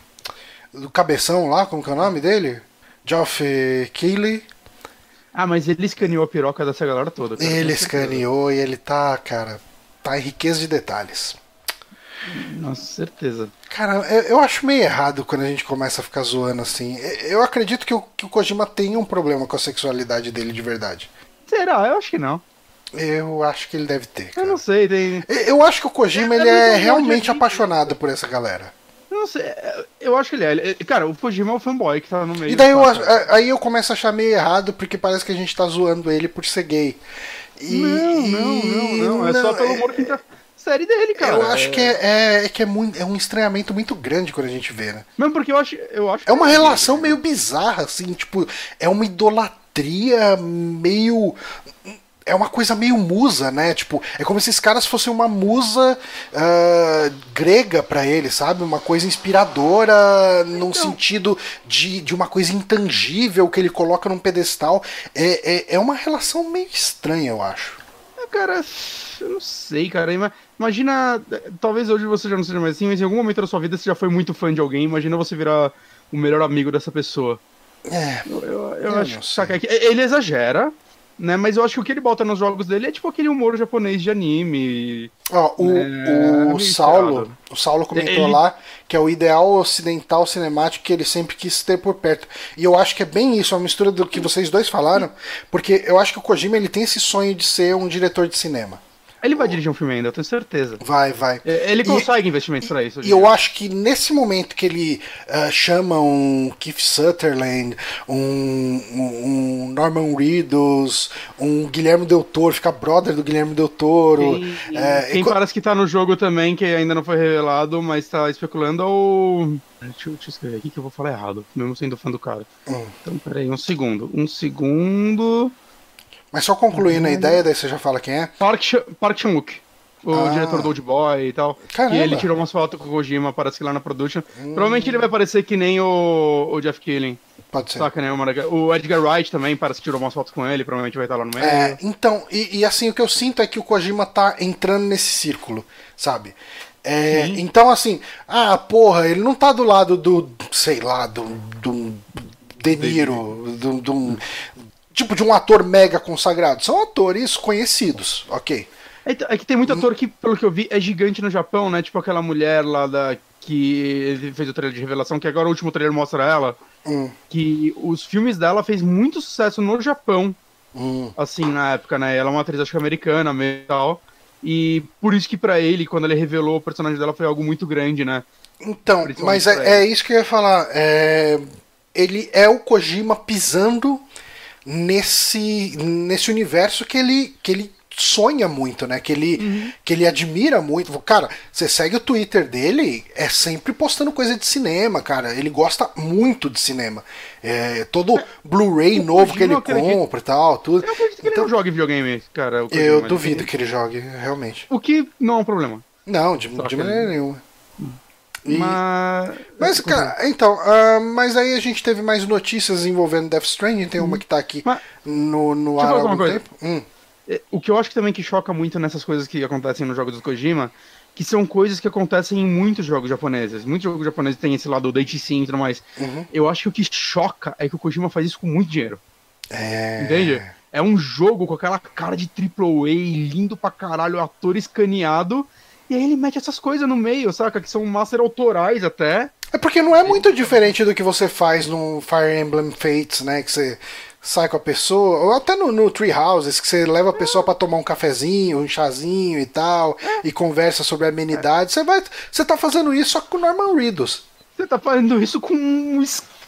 Do cabeção lá, como que é o nome dele? Geoff Keighley ah, mas ele escaneou a piroca dessa galera toda. Cara. Ele escaneou e ele tá, cara, tá em riqueza de detalhes. Nossa, certeza. Cara, eu, eu, acho meio errado quando a gente começa a ficar zoando assim. Eu acredito que o, que o Kojima tem um problema com a sexualidade dele de verdade. Será? Eu acho que não. Eu acho que ele deve ter. Cara. Eu não sei, tem. Eu acho que o Kojima é, ele é, é realmente apaixonado por essa galera. Não sei, é, eu acho que ele é. Cara, o Kojima é o fanboy que tá no meio. E daí eu, aí eu começo a achar meio errado porque parece que a gente tá zoando ele por ser gay. E, não, não, não, não. É não, só pelo humor que inter... série dele, cara. Eu acho que é, é, é que é, muito, é um estranhamento muito grande quando a gente vê, né? Mesmo porque eu acho, eu acho É uma relação meio bizarra, assim, tipo, é uma idolatria meio. É uma coisa meio musa, né? Tipo, é como se esses caras fossem uma musa uh, grega para ele, sabe? Uma coisa inspiradora num Então. sentido de, de uma coisa intangível que ele coloca num pedestal. É, é, é uma relação meio estranha, eu acho. Ah, Cara, eu não sei, cara. Ima- Imagina, talvez hoje você já não seja mais assim, mas em algum momento da sua vida você já foi muito fã de alguém. Imagina você virar o melhor amigo dessa pessoa. É. Eu, eu, eu acho é que ele exagera, né? Mas eu acho que o que ele bota nos jogos dele é tipo aquele humor japonês de anime. Ó, o, É, o meio Saulo, esperado. o Saulo comentou Ele- lá que é o ideal ocidental cinemático que ele sempre quis ter por perto. E eu acho que é bem isso, é uma mistura do que vocês dois falaram, porque eu acho que o Kojima ele tem esse sonho de ser um diretor de cinema. Ele vai dirigir um filme ainda, eu tenho certeza. Vai, vai. É, Ele E- consegue investimentos pra isso. E eu acho que nesse momento que ele ah, chama um Keith Sutherland, um, um- Norman Reedus, um Guilherme Del Toro, fica brother do Guilherme Del Toro. Quem, é, quem e co- parece que tá no jogo também, que ainda não foi revelado, mas tá especulando, é o. Deixa eu, eu escrever aqui que eu vou falar errado, mesmo sendo fã do cara. Hum. Então, peraí, um segundo. Um segundo. Mas só concluindo a ideia, daí você já fala quem é. Park, Park Chan-wook, o Ah. diretor do Old Boy e tal. Caramba. E ele tirou umas fotos com o Kojima, parece que lá na production. Provavelmente ele vai parecer que nem o, o Jeff Killing. Pode ser. Saca, né? O Edgar Wright também parece que tirou umas fotos com ele, provavelmente vai estar lá no meio. É, então, e, e assim, o que eu sinto é que o Kojima tá entrando nesse círculo, sabe? É, então, assim, ah, porra, ele não tá do lado do, sei lá, do, do De Niro, do, do- tipo de um ator mega consagrado. São atores conhecidos, ok. É, é que tem muito ator que, pelo que eu vi, é gigante no Japão, né? Tipo aquela mulher lá da. que fez o trailer de revelação, que agora o último trailer mostra ela. Hum, Que os filmes dela fez muito sucesso no Japão, hum. assim, na época, né? Ela é uma atriz, acho que americana mesmo e tal. E por isso que pra ele, quando ele revelou o personagem dela, foi algo muito grande, né? Então, mas é, é isso que eu ia falar. É, ele é o Kojima pisando nesse, nesse universo que ele, que ele sonha muito, né? Que ele, que ele admira muito. Cara, você segue o Twitter dele, é sempre postando coisa de cinema, cara. Ele gosta muito de cinema. É, todo Blu-ray novo que ele compra e tal, tudo. Eu acredito que ele Então, não joga videogame, cara. eu mas- duvido que ele jogue, realmente. O que não é um problema. Não, de, de maneira nenhuma. E- Mas. Mas, cara, então, ah, mas aí a gente teve mais notícias envolvendo Death Stranding, tem uma que tá aqui Mas- no, no ar há algum coisa. tempo. Hum, É, O que eu acho que também que choca muito nessas coisas que acontecem nos jogos do Kojima, que são coisas que acontecem em muitos jogos japoneses. Muitos jogos japoneses têm esse lado do date sim e tudo mais. Uhum. Eu acho que o que choca é que o Kojima faz isso com muito dinheiro. é... Entende? É um jogo com aquela cara de AAA, lindo pra caralho, ator escaneado. E aí ele mete essas coisas no meio, saca? Que são master autorais até. É porque não é muito diferente do que você faz no Fire Emblem Fates, né? Que você sai com a pessoa, ou até no, no Tree Houses, que você leva a pessoa pra tomar um cafezinho, um chazinho e tal, e conversa sobre amenidades. Você vai, você tá fazendo isso só com o Norman Reedus. Você tá fazendo isso com um,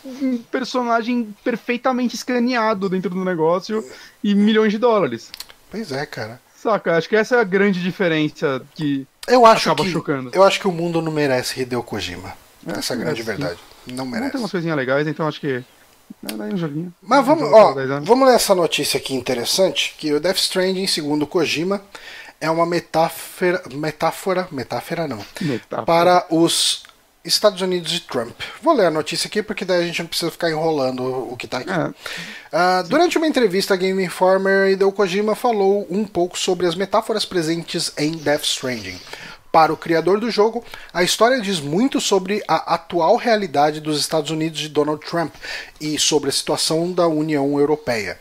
um personagem perfeitamente escaneado dentro do negócio e milhões de dólares. Pois é, cara. Saca? Acho que essa é a grande diferença que. Eu acho Acaba que chocando. eu acho que o mundo não merece Hideo Kojima. Essa é a grande merece, sim. verdade. Não Não merece. tem umas coisinhas legais, então acho que. É daí um joguinho. Mas vamos, ó, para 10 anos. vamos ler essa notícia aqui interessante, que o Death Stranding, segundo Kojima, é uma metáfora, metáfora, metáfora não, Metáfora. para os Estados Unidos e Trump. Vou ler a notícia aqui porque daí a gente não precisa ficar enrolando o que tá aqui. É. Ah, durante uma entrevista à Game Informer, Hideo Kojima falou um pouco sobre as metáforas presentes em Death Stranding. Para o criador do jogo, a história diz muito sobre a atual realidade dos Estados Unidos de Donald Trump e sobre a situação da União Europeia.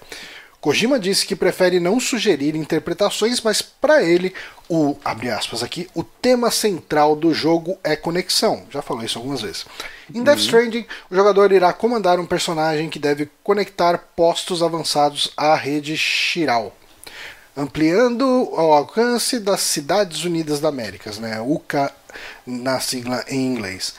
Kojima disse que prefere não sugerir interpretações, mas para ele, o abre aspas aqui, o tema central do jogo é conexão. Já falou isso algumas vezes. Em Death Stranding, o jogador irá comandar um personagem que deve conectar postos avançados à rede Chiral, ampliando o alcance das Cidades Unidas da Américas, né? UCA na sigla em inglês.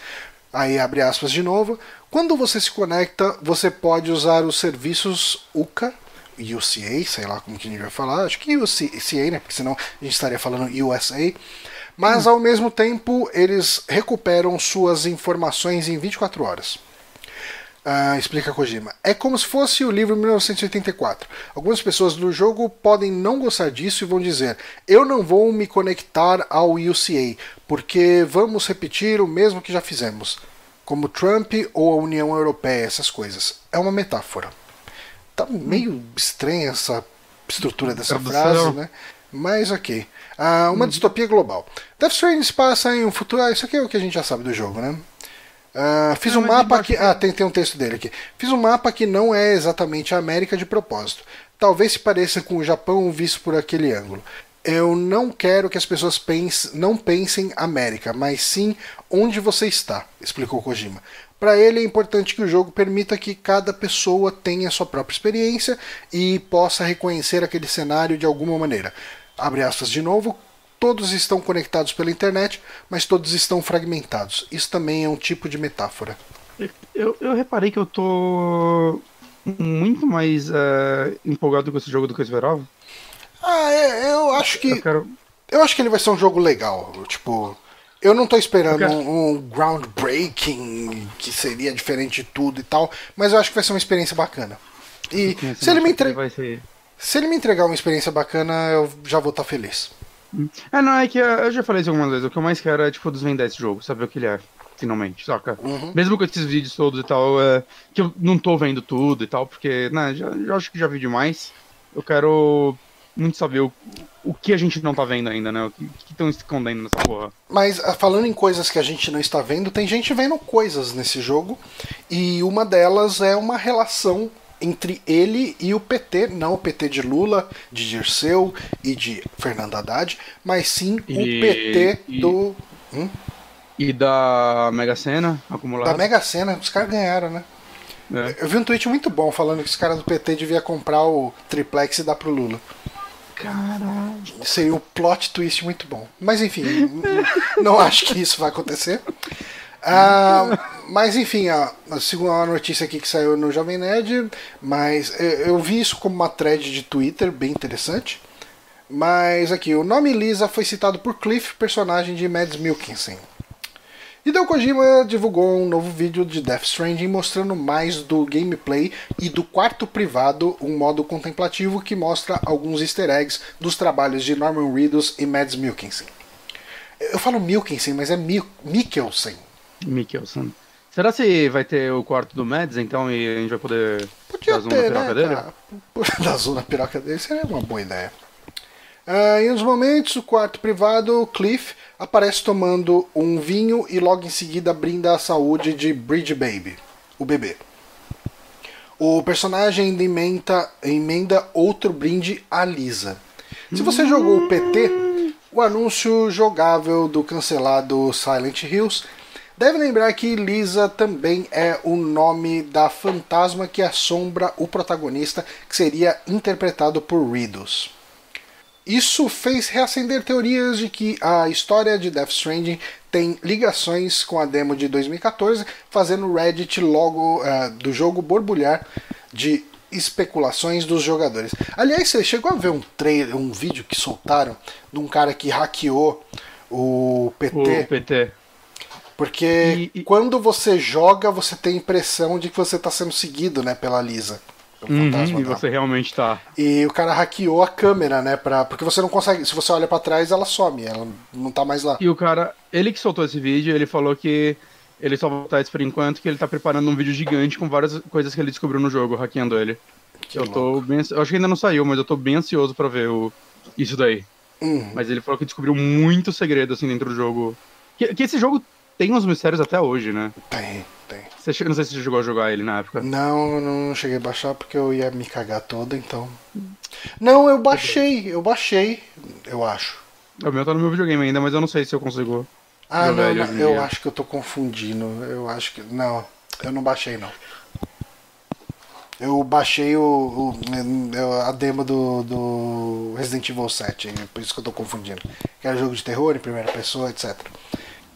Aí abre aspas de novo. Quando você se conecta, você pode usar os serviços UCA, UCA, sei lá como que a gente vai falar, acho que UCA, né? Porque senão a gente estaria falando USA, Mas ao mesmo tempo, eles recuperam suas informações em 24 horas. Ah, explica Kojima. É como se fosse o livro 1984. Algumas pessoas do jogo podem não gostar disso e vão dizer: Eu não vou me conectar ao UCA, porque vamos repetir o mesmo que já fizemos. Como Trump ou a União Europeia, essas coisas. É uma metáfora. Tá meio estranha essa estrutura dessa frase, né? Mas ok. Ah, uma distopia global. Death Stranding se passa em um futuro. Ah, isso aqui é o que a gente já sabe do jogo, né? Uh, fiz Não, um mas mapa que. Ah, tem, tem um texto dele aqui. Fiz um mapa que não é exatamente a América de propósito. Talvez se pareça com o Japão visto por aquele ângulo. Eu não quero que as pessoas pense, não pensem América, mas sim onde você está, explicou Kojima. Para ele é importante que o jogo permita que cada pessoa tenha sua própria experiência e possa reconhecer aquele cenário de alguma maneira. Abre aspas de novo, Todos estão conectados pela internet, mas todos estão fragmentados. Isso também é um tipo de metáfora. Eu, eu reparei que eu tô muito mais é, empolgado com esse jogo do que eu esperava. Ah, é, eu acho que Eu quero. eu acho que ele vai ser um jogo legal. Tipo, eu não tô esperando quero- um, um groundbreaking que seria diferente de tudo e tal, mas eu acho que vai ser uma experiência bacana. E se ele me entre... Vai ser... se ele me entregar uma experiência bacana, eu já vou estar feliz. É, não, é que eu já falei isso algumas vezes. O que eu mais quero é, tipo, desvendar esse jogo, saber o que ele é, finalmente, saca? Uhum. Mesmo com esses vídeos todos e tal, é, que eu não tô vendo tudo e tal, porque, né, já, já acho que já vi demais. Eu quero muito saber o, o que a gente não tá vendo ainda, né? O que estão escondendo nessa porra. Mas ah, falando em coisas que a gente não está vendo, tem gente vendo coisas nesse jogo. E uma delas é uma relação entre ele e o PT, não o PT de Lula, de Dirceu e de Fernando Haddad, mas sim o E- PT e- do hum? E da Mega Sena acumulada. da Mega Sena. Os caras ganharam, né? É. Eu vi um tweet muito bom falando que os caras do PT devia comprar o triplex e dar pro Lula. Caralho. Seria um plot twist muito bom. Mas enfim, não acho que isso vai acontecer. Ah, mas enfim, a, a segunda notícia aqui que saiu no Jovem Nerd, mas eu, eu vi isso como uma thread de Twitter bem interessante. Mas aqui, o nome Lisa foi citado por Cliff, personagem de Mads Mikkelsen. Hideo Kojima divulgou um novo vídeo de Death Stranding mostrando mais do gameplay e do quarto privado, um modo contemplativo que mostra alguns easter eggs dos trabalhos de Norman Reedus e Mads Mikkelsen. Eu falo Mikkelsen, mas é Mil Mikkelsen. Mikkelsen. Será se vai ter o quarto do Mads, então, e a gente vai poder Podia dar zoom na piroca né? dele? cara? Da zona piroca dele seria uma boa ideia. Ah, em uns momentos, o quarto privado, Cliff, aparece tomando um vinho e logo em seguida brinda a saúde de Bridge Baby, o bebê. O personagem ainda emenda, emenda outro brinde à Lisa. Se você jogou o PT, o anúncio jogável do cancelado Silent Hills deve lembrar que Lisa também é o nome da fantasma que assombra o protagonista, que seria interpretado por Riddles. Isso fez reacender teorias de que a história de Death Stranding tem ligações com a demo de 2014, fazendo o Reddit logo eh, do jogo borbulhar de especulações dos jogadores. Aliás, você chegou a ver um trailer, um vídeo que soltaram de um cara que hackeou o PT? O PT. Porque E- e- quando você joga, você tem a impressão de que você está sendo seguido, né, pela Lisa. Pelo Uhum, fantasma e dela. você realmente tá. E o cara hackeou a câmera, né? Pra, porque você não consegue. Se você olha pra trás, ela some, ela não tá mais lá. E o cara, ele que soltou esse vídeo, ele falou que ele só vai botar isso por enquanto, que ele tá preparando um vídeo gigante com várias coisas que ele descobriu no jogo, hackeando ele. Que eu louco. tô bem. Eu acho que ainda não saiu, mas eu tô bem ansioso pra ver o, isso daí. Uhum. Mas ele falou que descobriu muito segredo assim dentro do jogo. Que, que esse jogo tem uns mistérios até hoje, né? Tem. Você, não sei se você chegou a jogar ele na época. Não, não cheguei a baixar porque eu ia me cagar toda, então. Não, eu baixei, eu baixei, eu acho. O meu tá no meu videogame ainda, mas eu não sei se eu consigo. Ah, Jogar não, ele não, hoje em eu dia. acho que eu tô confundindo. Eu acho que. Não, eu não baixei, não. Eu baixei o, o- eu- a demo do, do Resident Evil 7, por isso que eu tô confundindo. Que era jogo de terror em primeira pessoa, etc.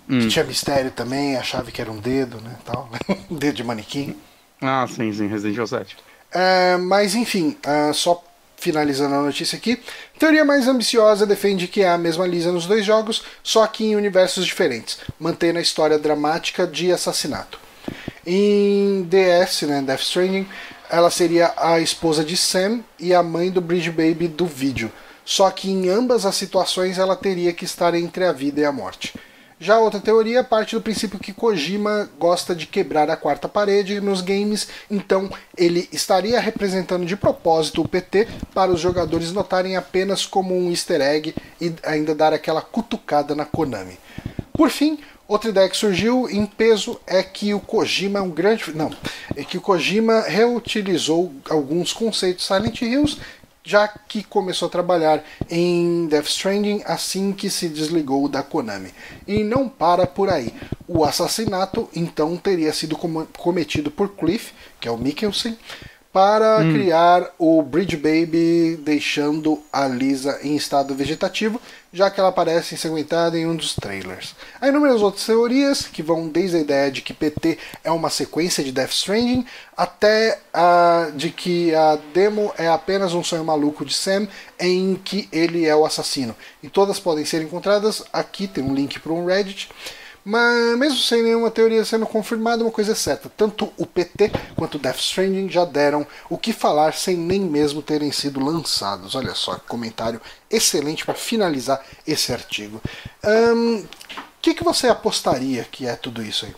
Hum. Que tinha mistério também, a chave que era um dedo, né? Tal. um dedo de manequim. Ah, sim, sim, Resident Evil 7. É, mas enfim, é, só finalizando a notícia aqui. Teoria mais ambiciosa defende que é a mesma Lisa nos dois jogos, só que em universos diferentes, mantendo a história dramática de assassinato. Em DS, né, Death Stranding, ela seria a esposa de Sam e a mãe do Bridge Baby do vídeo. Só que em ambas as situações ela teria que estar entre a vida e a morte. Já outra teoria parte do princípio que Kojima gosta de quebrar a quarta parede nos games, então ele estaria representando de propósito o PT para os jogadores notarem apenas como um easter egg e ainda dar aquela cutucada na Konami. Por fim, Outra ideia que surgiu em peso é que o Kojima é um grande. Não, é que o Kojima reutilizou alguns conceitos Silent Hills, já que começou a trabalhar em Death Stranding assim que se desligou da Konami. E não para por aí. O assassinato então teria sido cometido por Cliff, que é o Mikkelsen, para hum. criar o Bridge Baby, deixando a Lisa em estado vegetativo, já que ela aparece ensanguentada em um dos trailers. Há inúmeras outras teorias que vão desde a ideia de que PT é uma sequência de Death Stranding até a de que a demo é apenas um sonho maluco de Sam em que ele é o assassino. E todas podem ser encontradas aqui, tem um link para um Reddit. Mas mesmo sem nenhuma teoria sendo confirmada, uma coisa é certa: tanto o PT quanto o Death Stranding já deram o que falar sem nem mesmo terem sido lançados. Olha só, comentário excelente para finalizar esse artigo. O um, que, que você apostaria que é tudo isso aí?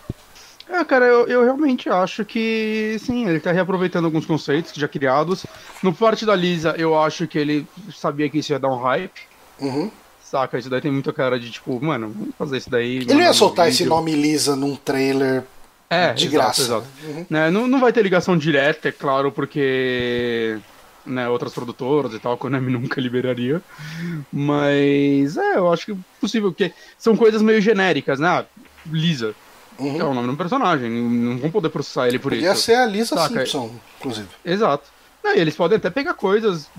É, cara, eu, eu realmente acho que sim, ele tá reaproveitando alguns conceitos já criados. No parte da Lisa, eu acho que ele sabia que isso ia dar um hype. Uhum. Saca? Isso daí tem muita cara de tipo, mano, vamos fazer isso daí. Ele ia soltar esse nome Lisa num trailer é, de exato, graça. Exato. Uhum. Né, não, não vai ter ligação direta, é claro, porque né, outras produtoras e tal, a Konami nunca liberaria. Mas é, eu acho que é possível, porque são coisas meio genéricas, né? Ah, Lisa. Uhum. É o nome de um personagem, não vão poder processar ele por Podia isso. Podia ser a Lisa Saca? Simpson, inclusive. Exato. e eles podem até pegar coisas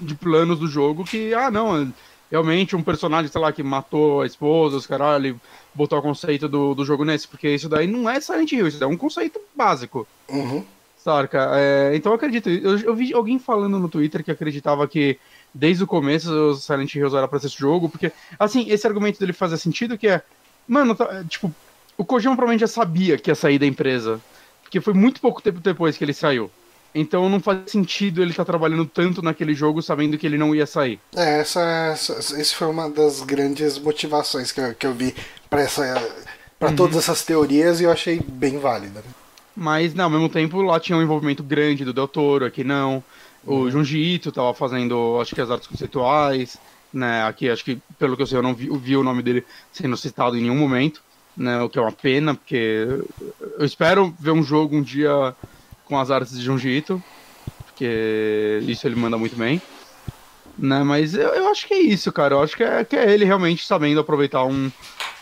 de planos do jogo que, ah, não, realmente um personagem, sei lá, que matou a esposa, os caralho, botou o conceito do, do jogo nesse, porque isso daí não é Silent Hill, isso é um conceito básico. Uhum. Saca? É, então eu acredito. Eu, eu, vi alguém falando no Twitter que acreditava que desde o começo o Silent Hills era pra ser esse jogo, porque, assim, esse argumento dele fazia sentido que é. Mano, tá, tipo, o Kojima provavelmente já sabia que ia sair da empresa. Porque foi muito pouco tempo depois que ele saiu. Então não faz sentido ele estar tá trabalhando tanto naquele jogo sabendo que ele não ia sair. É, essa, essa, essa foi uma das grandes motivações que eu, que eu vi para essa para uhum. todas essas teorias e eu achei bem válida. Mas, não, ao mesmo tempo, lá tinha um envolvimento grande do Del Toro, aqui não. O uhum. Junji Ito tava fazendo, acho que as artes conceituais, né? Aqui, acho que, pelo que eu sei, eu não vi, vi o nome dele sendo citado em nenhum momento, né? O que é uma pena, porque eu espero ver um jogo um dia com as artes de Junji Ito, porque isso ele manda muito bem. Né, mas eu, eu acho que é isso, cara. Eu acho que é, que é ele realmente sabendo aproveitar um,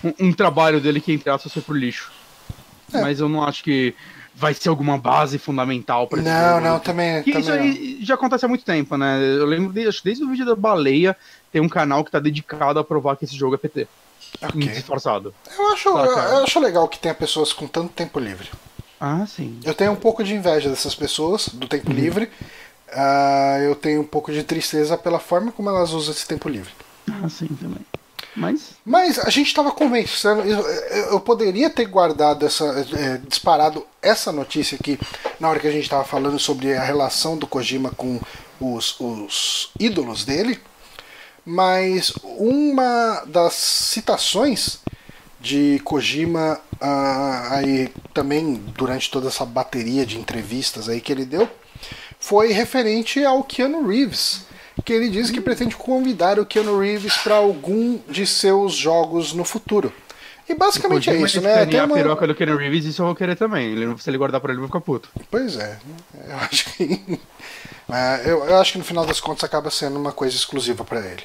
um, um trabalho dele que, entre aspas, foi pro lixo. É. Mas eu não acho que vai ser alguma base fundamental para Não, não, também. Que também isso aí já acontece há muito tempo, né? Eu lembro, desde, desde o vídeo da baleia, tem um canal que tá dedicado a provar que esse jogo é PT. Okay. Disfarçado. Eu acho, eu, eu acho legal que tenha pessoas com tanto tempo livre. Ah, sim. Eu tenho um pouco de inveja dessas pessoas, do tempo uhum. livre. Uh, eu tenho um pouco de tristeza pela forma como elas usam esse tempo livre. Ah, sim, também. Mas. Mas a gente estava conversando. Eu, eu, poderia ter guardado essa. É, disparado essa notícia aqui na hora que a gente estava falando sobre a relação do Kojima com os, os ídolos dele. Mas uma das citações de Kojima uh, aí também durante toda essa bateria de entrevistas aí que ele deu foi referente ao Keanu Reeves que ele diz que pretende convidar o Keanu Reeves para algum de seus jogos no futuro. E basicamente é isso, né? Tem uma... a piroca do Keanu Reeves, isso eu vou querer também. Ele, se ele guardar pra ele, eu vou ficar puto. Pois é. Eu acho que. É, eu, eu acho que no final das contas acaba sendo uma coisa exclusiva para ele.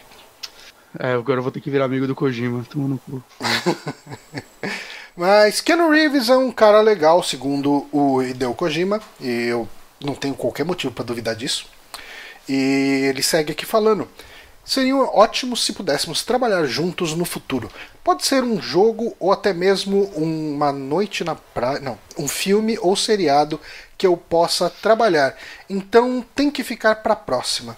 É, agora eu vou ter que virar amigo do Kojima, toma no cu. Mas Keanu Reeves é um cara legal, segundo o Hideo Kojima, e eu não tenho qualquer motivo para duvidar disso. E ele segue aqui falando: Seria ótimo se pudéssemos trabalhar juntos no futuro. Pode ser um jogo ou até mesmo uma noite na praia. Não, um filme ou seriado que eu possa trabalhar. Então tem que ficar para a próxima.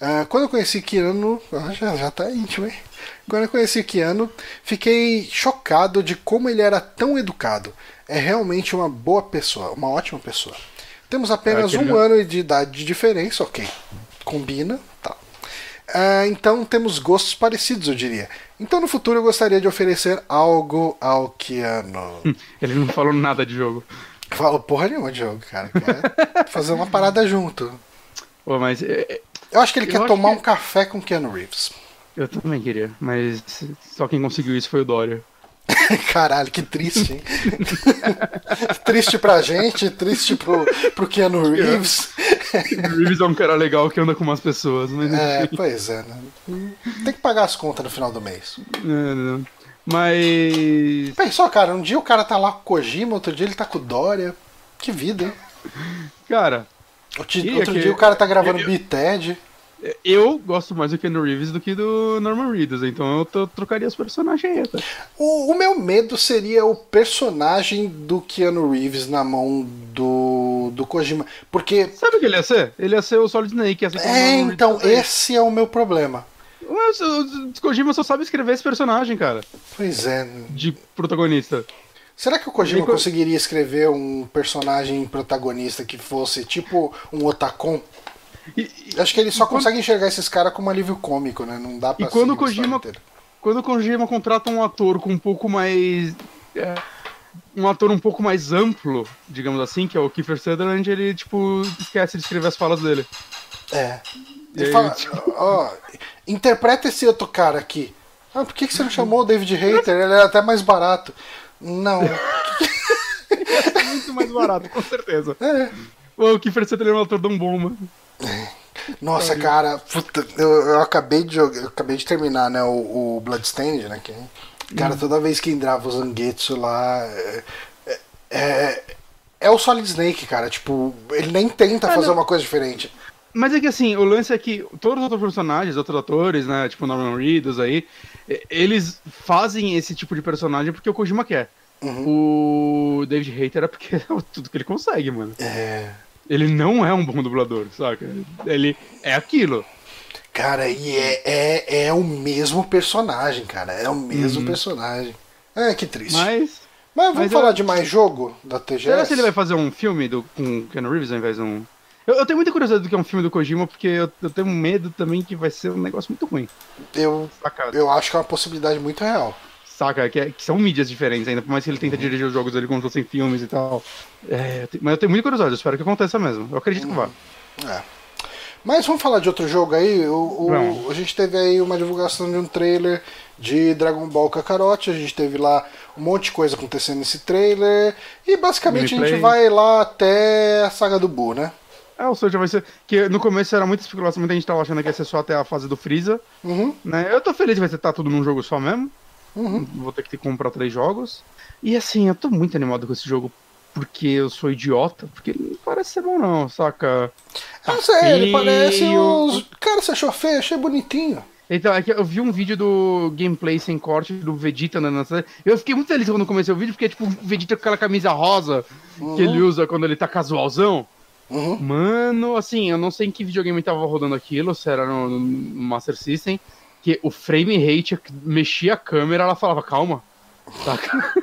Uh, quando eu conheci Keanu. Já, já tá íntimo, hein? Quando eu conheci Keanu, fiquei chocado de como ele era tão educado. É realmente uma boa pessoa, uma ótima pessoa. Temos apenas um ano de idade de diferença, ok. Combina, tá. Uh, então temos gostos parecidos, eu diria. Então no futuro eu gostaria de oferecer algo ao Keanu. Ele não falou nada de jogo. Falou porra nenhuma de jogo, cara. Quer fazer uma parada junto. Pô, mas. É, é, eu acho que ele quer tomar que... um café com Keanu Reeves. Eu também queria, mas só quem conseguiu isso foi o Dória. Caralho, que triste, hein? triste pra gente, triste pro, pro Keanu Reeves. Keanu Reeves é um cara legal que anda com umas pessoas, mas. É, pois é, né? Tem que pagar as contas no final do mês. É, não. Mas. Pensou, cara, um dia o cara tá lá com o Kojima, outro dia ele tá com o Dória. Que vida, hein? Cara. Outro, outro dia o cara tá gravando eu, Bited. Eu gosto mais do Ken Reeves do que do Norman Reedus, então eu trocaria os personagens aí. Tá? O, o, meu medo seria o personagem do Keanu Reeves na mão do, do Kojima, porque... Sabe o que ele ia ser? Ele ia ser o Solid Snake. Ia ser é, então, esse é o meu problema. Mas o Kojima só sabe escrever esse personagem, cara. Pois é. De protagonista. Será que o Kojima ele... conseguiria escrever um personagem protagonista que fosse tipo um Otacon? E, Acho que ele só consegue enxergar esses caras como alívio cômico, né? Não dá pra E quando o Kojima, quando o Kojima contrata um ator com um pouco mais. É, um ator um pouco mais amplo, digamos assim, que é o Kiefer Sutherland, ele, tipo, esquece de escrever as falas dele. É. Ele aí, fala, tipo... ó, interpreta esse outro cara aqui. Ah, por que, que você não chamou o David Hater? Ele é até mais barato. Não. é muito mais barato, com certeza. É. O Kiefer Sutherland é um ator tão bom, mano. Nossa, cara, puta, eu, eu, acabei de jogar, eu acabei de terminar, né, o, o Bloodstained, né, que, cara, hum. toda vez que entrava o Zangetsu lá, é, é, é, é, o Solid Snake, cara, tipo, ele nem tenta ah, fazer não. uma coisa diferente. Mas é que assim, o lance é que todos os outros personagens, outros atores, né, tipo Norman Reedus aí, eles fazem esse tipo de personagem porque o Kojima quer. Uhum. O David Hater é porque é tudo que ele consegue, mano. É. Ele não é um bom dublador, saca? Ele é aquilo. Cara, e é, é, é o mesmo personagem, cara. É o mesmo uhum. personagem. É, que triste. Mas. Mas vamos mas falar eu... de mais jogo da TGS? Será que ele vai fazer um filme do, com Ken Reeves ao invés de um. Eu, eu, tenho muita curiosidade do que é um filme do Kojima, porque eu, eu tenho medo também que vai ser um negócio muito ruim. Eu, eu acho que é uma possibilidade muito real. Saca? Que, é, que, são mídias diferentes ainda, por mais que ele tenta uhum. dirigir os jogos ali como se fossem filmes e tal. É, mas eu tenho muita curiosidade, eu espero que aconteça mesmo. Eu acredito uhum. que vá. Uhum. É. Mas vamos falar de outro jogo aí. O, o a gente teve aí uma divulgação de um trailer de Dragon Ball Kakarot. A gente teve lá um monte de coisa acontecendo nesse trailer. E basicamente Gameplay. a gente vai lá até a saga do Buu, né? É, ou seja, vai ser. Que no começo era muita especulação, muita gente tava achando que ia ser só até a fase do Freeza. Uhum. Né? Eu tô feliz que vai estar tá tudo num jogo só mesmo. Uhum. Vou ter que comprar três jogos. E assim, eu tô muito animado com esse jogo porque eu sou idiota, porque ele não parece ser bom não, saca? Tá não sei, ele parece os... Cara, você achou feio? Achei bonitinho. Então, é que eu vi um vídeo do gameplay sem corte do Vegeta andando na cidade. Eu fiquei muito feliz quando comecei o vídeo, porque é tipo o Vegeta com aquela camisa rosa uhum. que ele usa quando ele tá casualzão. Uhum. Mano, assim, eu não sei em que videogame tava rodando aquilo, se era no, no Master System que o frame rate mexia a câmera, ela falava, calma. Saca?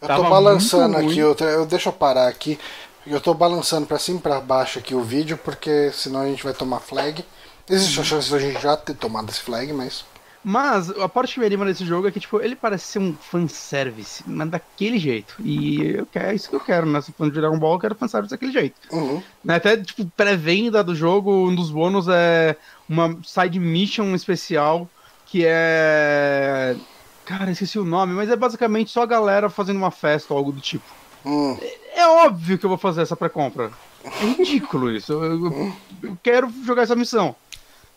eu tô balançando aqui, eu, eu, deixa eu parar aqui. Eu tô balançando para cima e pra baixo aqui o vídeo, porque senão a gente vai tomar flag. Existe a chance de a gente já ter tomado esse flag, mas. Mas a parte que me anima desse jogo é que, tipo, ele parece ser um fanservice, mas daquele jeito. E eu quero, é isso que eu quero, né? Se for de Dragon Ball, eu quero fanservice daquele jeito. Uhum. Né? Até, tipo, pré-venda do jogo, um dos bônus é uma side mission especial que é. Cara, esqueci o nome, mas é basicamente só a galera fazendo uma festa ou algo do tipo. Hum. É, é, óbvio que eu vou fazer essa pré-compra. É ridículo isso. Eu, eu, eu, quero jogar essa missão.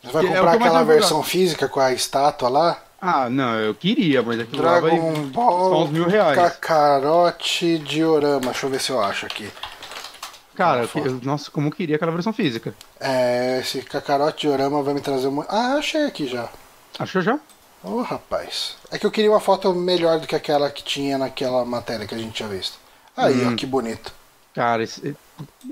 Você vai é comprar é aquela versão física com a estátua lá? Ah, não, eu queria, mas aquilo Dragon lá vai Ball uns mil reais. Kakarote diorama, deixa eu ver se eu acho aqui. Cara, eu, nossa, como eu queria aquela versão física. É, esse Kakarote diorama vai me trazer uma. Ah, achei aqui já. Achou já? Ô, oh, rapaz. É que eu queria uma foto melhor do que aquela que tinha naquela matéria que a gente tinha visto. Aí, hum. ó, que bonito. Cara, esse...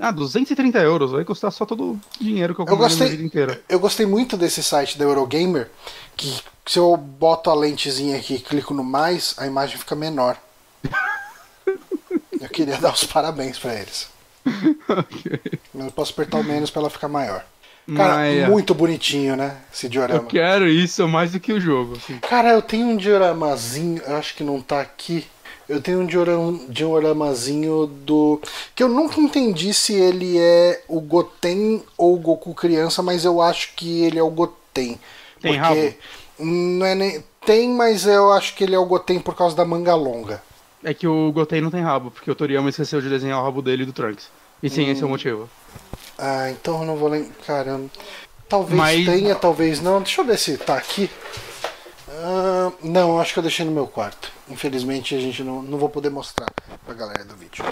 ah, 230 euros, vai custar só todo o dinheiro que eu, eu gostei, vida inteira. Eu gostei muito desse site da Eurogamer, que se eu boto a lentezinha aqui e clico no mais, a imagem fica menor. eu queria dar os parabéns para eles. okay. Eu posso apertar o menos para ela ficar maior. Cara, Maia. É. muito bonitinho, né? Esse diorama. Eu quero isso mais do que o jogo. Assim. Cara, eu tenho um dioramazinho, eu acho que não tá aqui. Eu tenho um dioram, dioramazinho do. Que eu nunca entendi se ele é o Goten ou o Goku criança, mas eu acho que ele é o Goten. Tem porque rabo? Não é nem... Tem, mas eu acho que ele é o Goten por causa da manga longa. É que o Goten não tem rabo, porque o Toriyama esqueceu de desenhar o rabo dele e do Trunks. E sim, hum. esse é o motivo. Ah, então eu não vou lembrar. Caramba. Talvez mas... tenha, talvez não. Deixa eu ver se tá aqui. Uh, não, acho que eu deixei no meu quarto. Infelizmente a gente não, não vou poder mostrar pra galera do vídeo.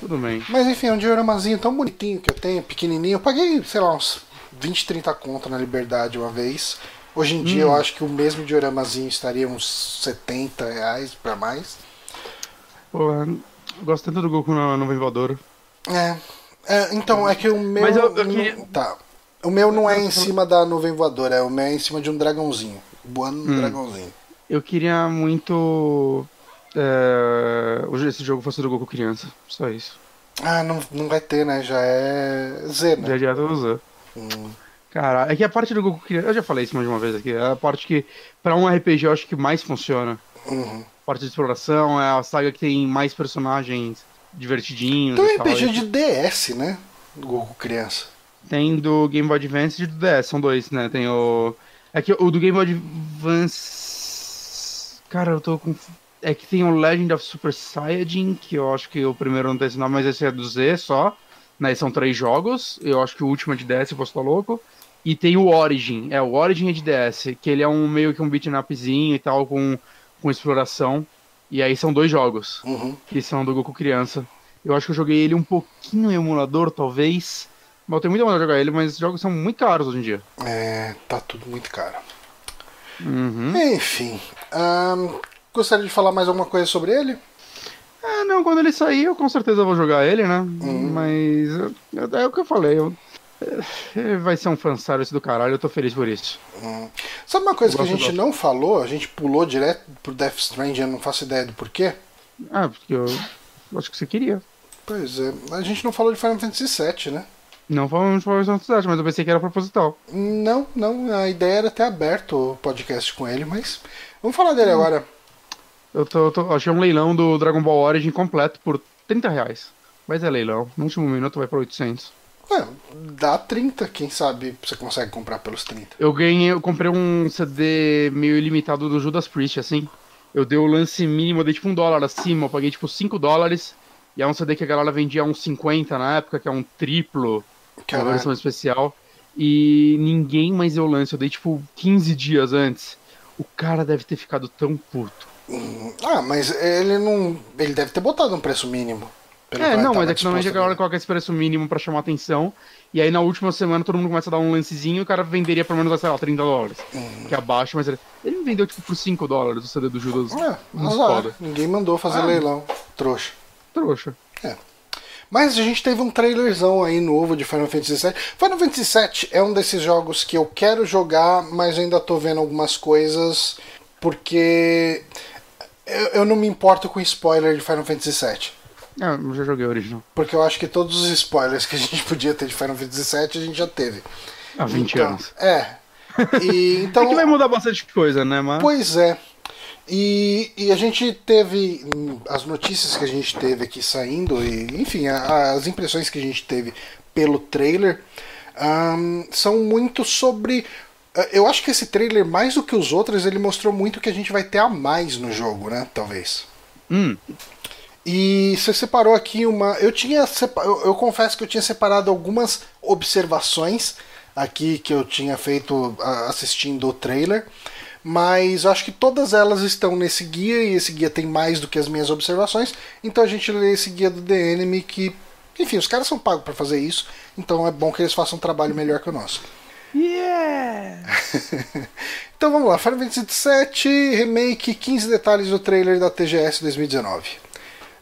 Tudo bem. Mas enfim, é um dioramazinho tão bonitinho que eu tenho, pequenininho. Eu paguei, sei lá, uns 20, 30 conto na Liberdade uma vez. Hoje em hum. dia eu acho que o mesmo dioramazinho estaria uns 70 reais pra mais. Pô, gosto tanto do Goku no, no Voador. É, é, então é que o meu. Mas eu, eu queria... Tá. O meu não é em cima da nuvem voadora, é o meu é em cima de um dragãozinho. Voando no hum. dragãozinho. Eu queria muito. É, esse jogo fosse do Goku criança. Só isso. Ah, não, não vai ter, né? Já é Z, né? Já é direto do Z. Hum. Cara, é que a parte do Goku criança. Eu já falei isso mais de uma vez aqui. É a parte que, pra um RPG, eu acho que mais funciona. Uhum. A parte de exploração, é a saga que tem mais personagens divertidinhos. Tem um RPG de DS, né? Do Goku criança. Tem do Game Boy Advance e do DS, são dois, né? Tem o. É que o do Game Boy Advance. Cara, eu tô com. É que tem o Legend of Super Saiyajin, que eu acho que o primeiro não tem esse nome, mas esse é do Z só. Né? São três jogos. Eu acho que o último é de DS, se posso estar louco. E tem o Origin. É, o Origin é de DS, que ele é um meio que um beat'em upzinho e tal, com, com exploração. E aí são dois jogos, uhum. que são do Goku criança. Eu acho que eu joguei ele um pouquinho em emulador, talvez. Eu tenho muita vontade de jogar ele, mas os jogos são muito caros hoje em dia. É, tá tudo muito caro. Uhum. Enfim. Gostaria de falar mais alguma coisa sobre ele? É, não, quando ele sair eu com certeza vou jogar ele, né? Uhum. Mas é, é, o que eu falei, eu é, vai ser um fanservice do caralho, eu tô feliz por isso. Hum. Sabe uma coisa que a gente não falou? A gente pulou direto pro Death Stranding, eu não faço ideia do porquê. Ah, porque eu acho que você queria. Pois é, a gente não falou de Final Fantasy VII, né? Não falamos de Fantasy VII, mas eu pensei que era proposital. Não, não, a ideia era ter aberto o podcast com ele, mas vamos falar dele hum. agora. Eu tô, tô, achei um leilão do Dragon Ball Origin completo por 30 reais. Mas é leilão, no último minuto vai pra 800. É, dá 30, quem sabe você consegue comprar pelos 30. Eu ganhei, eu comprei um CD meio ilimitado do Judas Priest, assim. Eu dei o lance mínimo, eu dei tipo um dólar acima, eu paguei tipo 5 dólares. E é um CD que a galera vendia uns 50 na época, que é um triplo, Caralho. uma versão especial. E ninguém mais deu lance, eu dei tipo 15 dias antes. O cara deve ter ficado tão puto. Hum, ah, mas ele não. Ele deve ter botado um preço mínimo. É, não, mas é que normalmente a galera coloca esse preço mínimo pra chamar atenção. E aí na última semana todo mundo começa a dar um lancezinho e o cara venderia pelo menos, sei lá, 30 dólares. Uhum. Que é abaixo, mas ele, ele vendeu tipo por 5 dólares o CD do Judas. É, azar. Ninguém mandou fazer ah, leilão. Trouxa. Trouxa. É. Mas a gente teve um trailerzão aí novo de Final Fantasy VII. Final Fantasy VII é um desses jogos que eu quero jogar, mas ainda tô vendo algumas coisas porque eu, eu não me importo com spoiler de Final Fantasy VII. Ah, eu já joguei o original. Porque eu acho que todos os spoilers que a gente podia ter de Final Fantasy VII a gente já teve. Há 20 então, anos. É. E, então, é que vai mudar bastante coisa, né, mas... Pois é. E, e, a gente teve as notícias que a gente teve aqui saindo, e enfim, a, as impressões que a gente teve pelo trailer um, são muito sobre. Eh, eu acho que esse trailer, mais do que os outros, ele mostrou muito que a gente vai ter a mais no jogo, né? Talvez. Hum. E você separou aqui uma. Eu tinha. Eu, eu confesso que eu tinha separado algumas observações aqui que eu tinha feito assistindo o trailer. Mas acho que todas elas estão nesse guia e esse guia tem mais do que as minhas observações. Então a gente lê esse guia do The Enemy que. Enfim, os caras são pagos para fazer isso. Então é bom que eles façam um trabalho melhor que o nosso. Yeah! então vamos lá, Final Fantasy VII Remake, 15 detalhes do trailer da TGS 2019.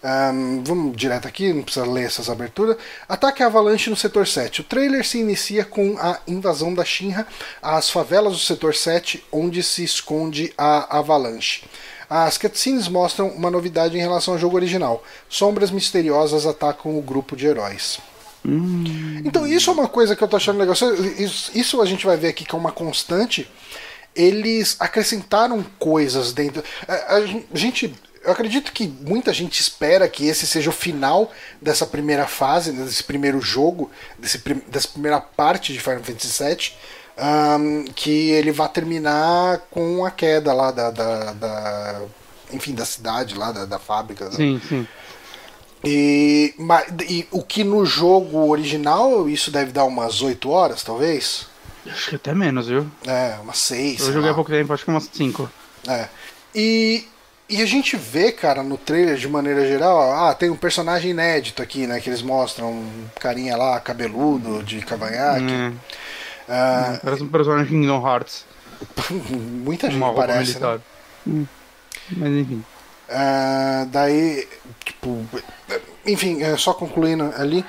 Um, vamos direto aqui, não precisa ler essas aberturas. Ataque Avalanche no setor 7. O trailer se inicia com a invasão da Shinra às favelas do setor 7, onde se esconde a Avalanche. As cutscenes mostram uma novidade em relação ao jogo original. Sombras misteriosas atacam o grupo de heróis. Hum. Então isso é uma coisa que eu tô achando legal. Isso, isso a gente vai ver aqui que é uma constante. Eles acrescentaram coisas dentro. A, a gente eu acredito que muita gente espera que esse seja o final dessa primeira fase, desse primeiro jogo, desse, dessa primeira parte de Final Fantasy VII, um, que ele vá terminar com a queda lá da, da, da enfim, da cidade lá, da, da fábrica. Né? Sim, sim. E, e o que no jogo original isso deve dar umas 8 horas, talvez? Acho que até menos, viu? É, umas 6. Eu joguei há pouco tempo, acho que umas 5. É. E e a gente vê, cara, no trailer de maneira geral, ah, tem um personagem inédito aqui, né? Que eles mostram um carinha lá, cabeludo, de cavanhaque. Hum. Ah, parece um personagem de Kingdom Hearts. Muita gente parece. Né? Hum. Mas enfim. Ah, daí, tipo, enfim, é, só concluindo ali,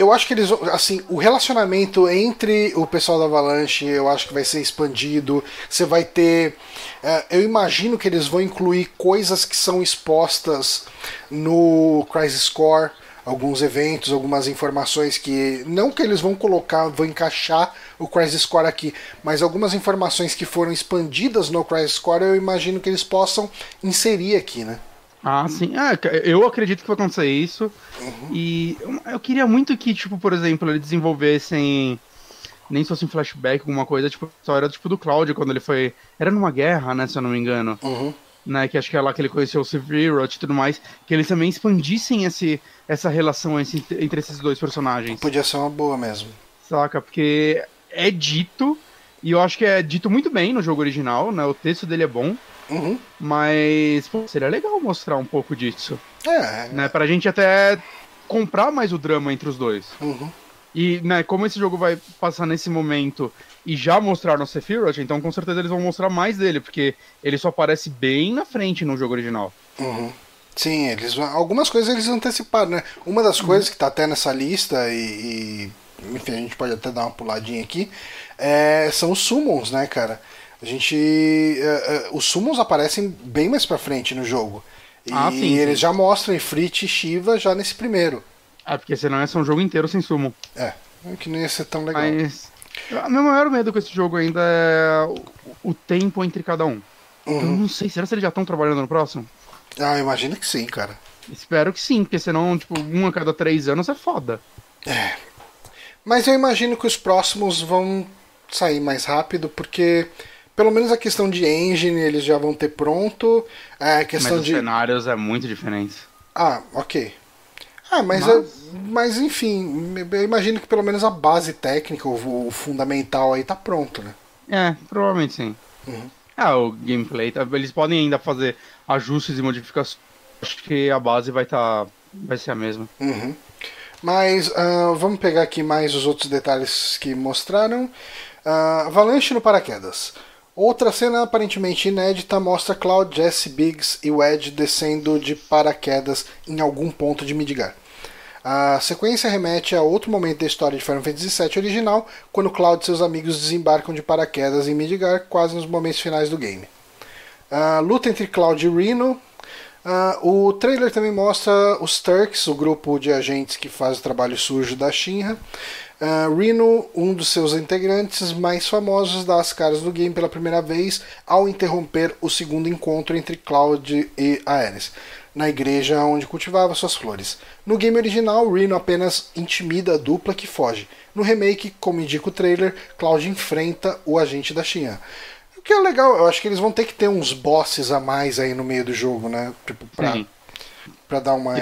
eu acho que eles, assim, o relacionamento entre o pessoal da Avalanche, eu acho que vai ser expandido. Você vai ter, uh, eu imagino que eles vão incluir coisas que são expostas no Crisis Core, alguns eventos, algumas informações que não que eles vão colocar, vão encaixar o Crisis Core aqui, mas algumas informações que foram expandidas no Crisis Core, eu imagino que eles possam inserir aqui, né? Ah, sim. Ah, eu acredito que vai acontecer isso. Uhum. E eu queria muito que, tipo, por exemplo, eles desenvolvessem. Nem se fosse um flashback, alguma coisa, tipo, a história tipo, do Cláudio quando ele foi. Era numa guerra, né, se eu não me engano. Uhum. Né, que acho que é lá que ele conheceu o Sephiroth e tudo mais. Que eles também expandissem esse, essa relação esse, entre esses dois personagens. Podia ser uma boa mesmo. Saca? Porque é dito. E eu acho que é dito muito bem no jogo original, né? O texto dele é bom. Uhum. Mas pô, seria legal mostrar um pouco disso. É. Né, pra gente até comprar mais o drama entre os dois. Uhum. E, né, como esse jogo vai passar nesse momento e já mostrar no Sephiroth, então com certeza eles vão mostrar mais dele, porque ele só aparece bem na frente no jogo original. Uhum. Sim, eles algumas coisas eles anteciparam, né? Uma das uhum. coisas que tá até nessa lista e, e, enfim, a gente pode até dar uma puladinha aqui, é, são os summons, né, cara? A gente. Uh, uh, os summons aparecem bem mais pra frente no jogo. E ah, sim, eles sim. já mostram Ifrit e Shiva já nesse primeiro. É, porque senão ia ser um jogo inteiro sem summon. É, que não ia ser tão legal. Mas. Meu maior medo com esse jogo ainda é o, o tempo entre cada um. Uhum. Eu não sei, será que eles já estão trabalhando no próximo? Ah, imagino que sim, cara. Espero que sim, porque senão, tipo, um a cada três anos é foda. É. Mas eu imagino que os próximos vão sair mais rápido, porque pelo menos a questão de engine eles já vão ter pronto. A questão mas de. Os cenários é muito diferente. Ah, ok. Ah, mas, mas... É, mas enfim, eu imagino que pelo menos a base técnica, o, o fundamental aí tá pronto, né? É, provavelmente sim. Uhum. Ah, o gameplay, tá, eles podem ainda fazer ajustes e modificações. Acho que a base vai estar. Tá, vai ser a mesma. Uhum. Mas uh, vamos pegar aqui mais os outros detalhes que mostraram. Uh, Avalanche no paraquedas. Outra cena aparentemente inédita mostra Cloud, Jesse, Biggs e Wedge descendo de paraquedas em algum ponto de Midgar. A sequência remete a outro momento da história de Final Fantasy VII original, quando Cloud e seus amigos desembarcam de paraquedas em Midgar, quase nos momentos finais do game. A luta entre Cloud e Reno. Uh, o trailer também mostra os Turks, o grupo de agentes que faz o trabalho sujo da Shinra, Uh, Reno, um dos seus integrantes mais famosos, dá as caras no game pela primeira vez ao interromper o segundo encontro entre Cloud e Aeris, na igreja onde cultivava suas flores. No game original, Reno apenas intimida a dupla que foge. No remake, como indica o trailer, Cloud enfrenta o agente da Xian. O que é legal, eu acho que eles vão ter que ter uns bosses a mais aí no meio do jogo, né? Tipo, pra, pra dar uma.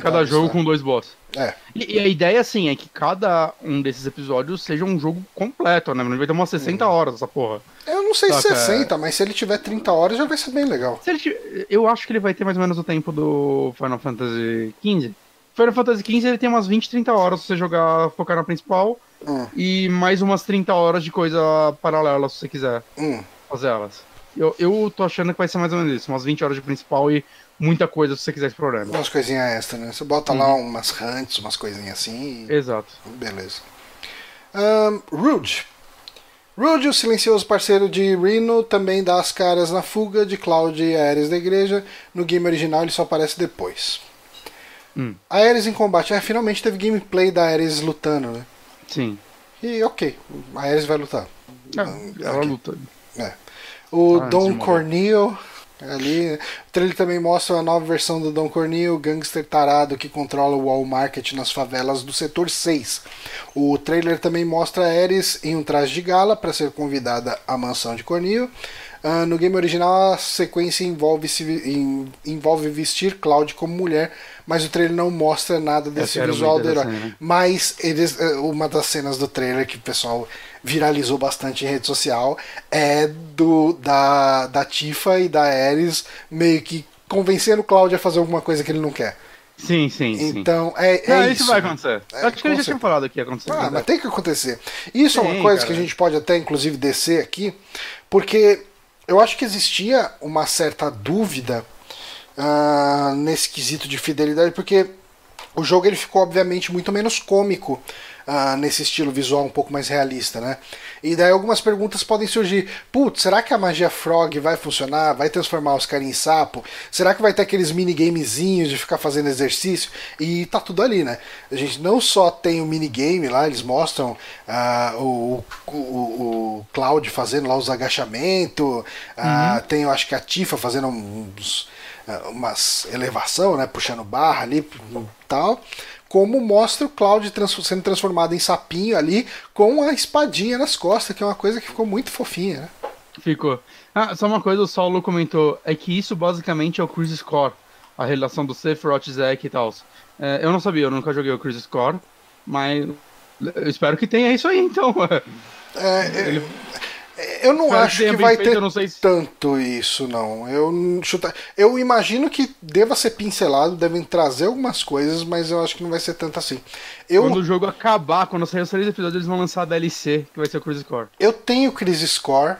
Cada jogo com dois bosses. É. E, e, a ideia, assim, é que cada um desses episódios seja um jogo completo, né? Não vai ter umas 60 uhum. horas essa porra. Eu não sei se 60, mas se ele tiver 30 horas já vai ser bem legal. Tiver, eu acho que ele vai ter mais ou menos o tempo do Final Fantasy XV. Final Fantasy XV ele tem umas 20, 30 horas se você jogar, focar na principal, Hum. e mais umas 30 horas de coisa paralela, se você quiser Hum. Fazer elas. Eu, eu tô achando que vai ser mais ou menos isso, umas 20 horas de principal e muita coisa se você quiser explorando. Umas coisinhas extra, né? Você bota Uhum. lá umas hunts, umas coisinhas assim e... Exato. Beleza. Ahn, Rude. Rude, o silencioso parceiro de Reno, também dá as caras na fuga de Cloud e Ares da igreja. No game original ele só aparece depois. Hum. A Ares em combate. É, finalmente teve gameplay da Ares lutando, né? Sim. E ok, a Ares vai lutar. É, ela aqui. luta. O Ah, Don. Corneo ali. O trailer também mostra a nova versão do Don Corneo, gangster tarado que controla o Wall Market nas favelas do setor 6. O trailer também mostra a Ares em um traje de gala para ser convidada à mansão de Corneo. Ah, no game original, a sequência envolve, se em- envolve vestir Cloud como mulher, mas o trailer não mostra nada desse visual do herói. né? Mas eles, eh, uma das cenas do trailer que o pessoal viralizou bastante em rede social é do da, da Tifa e da Ares meio que convencendo o Cloud a fazer alguma coisa que ele não quer. Sim, sim, sim. Então, é, é Não, isso. isso vai acontecer. É, Acho que ele já tinha falado ia acontecer. Ah, né? mas tem que acontecer. Isso é uma coisa cara. que a gente pode até, inclusive, descer aqui, porque eu acho que existia uma certa dúvida ah, nesse quesito de fidelidade, porque o jogo ele ficou, obviamente, muito menos cômico ah, nesse estilo visual um pouco mais realista, né? E daí algumas perguntas podem surgir. Putz, será que a magia Frog vai funcionar? Vai transformar os caras em sapo? Será que vai ter aqueles minigamezinhos de ficar fazendo exercício? E tá tudo ali, né? A gente não só tem o minigame lá, eles mostram ah, o, o, o Cloud fazendo lá os agachamentos, ah, tem eu acho que a Tifa fazendo uns umas elevação, né, puxando barra ali e tal, como mostra o Cloud trans- sendo transformado em sapinho ali com a espadinha nas costas, que é uma coisa que ficou muito fofinha, né? Ficou. Ah, só uma coisa, o Saulo comentou, é que isso basicamente é o Cruise Score, a relação do Sephiroth, Zack e tal. É, eu não sabia, eu nunca joguei o Cruise Score, mas eu espero que tenha isso aí então. É, Ele- eu não Espero acho que vai feito, ter se- tanto isso, não. Eu chuta... eu imagino que deva ser pincelado, devem trazer algumas coisas, mas eu acho que não vai ser tanto assim. Eu, Quando o jogo acabar, quando sair os três episódios, eles vão lançar a DLC, que vai ser o Cruise Score. eu tenho Crisis Score,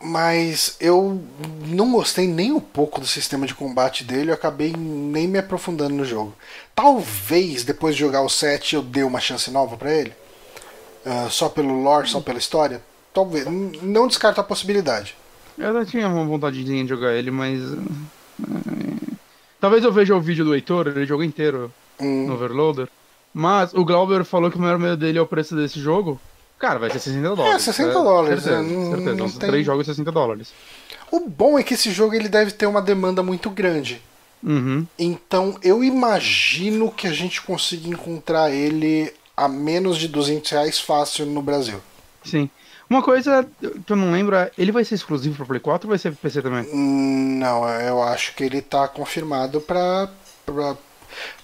mas eu não gostei nem um pouco do sistema de combate dele, eu acabei nem me aprofundando no jogo. Talvez depois de jogar o 7 eu dê uma chance nova pra ele. Ah, só pelo lore, só pela história. Talvez. Não descarto a possibilidade. Eu já tinha uma vontadezinha de jogar ele, mas. eh, Talvez eu veja o vídeo do Heitor, ele jogou inteiro Hum. no Overloader. Mas o Glauber falou que o maior medo dele é o preço desse jogo. Cara, vai ser 60 dólares. 60 dólares, Certeza, é, não- certeza. não São tem- três jogos 60 dólares. O bom é que esse jogo ele deve ter uma demanda muito grande. Uhum. Então eu imagino que a gente consiga encontrar ele a menos de 200 reais fácil no Brasil. Sim. Uma coisa que eu não lembro é, ele vai ser exclusivo para Play 4 ou vai ser pro PC também? Hum, Não, eu acho que ele tá confirmado pra. pra...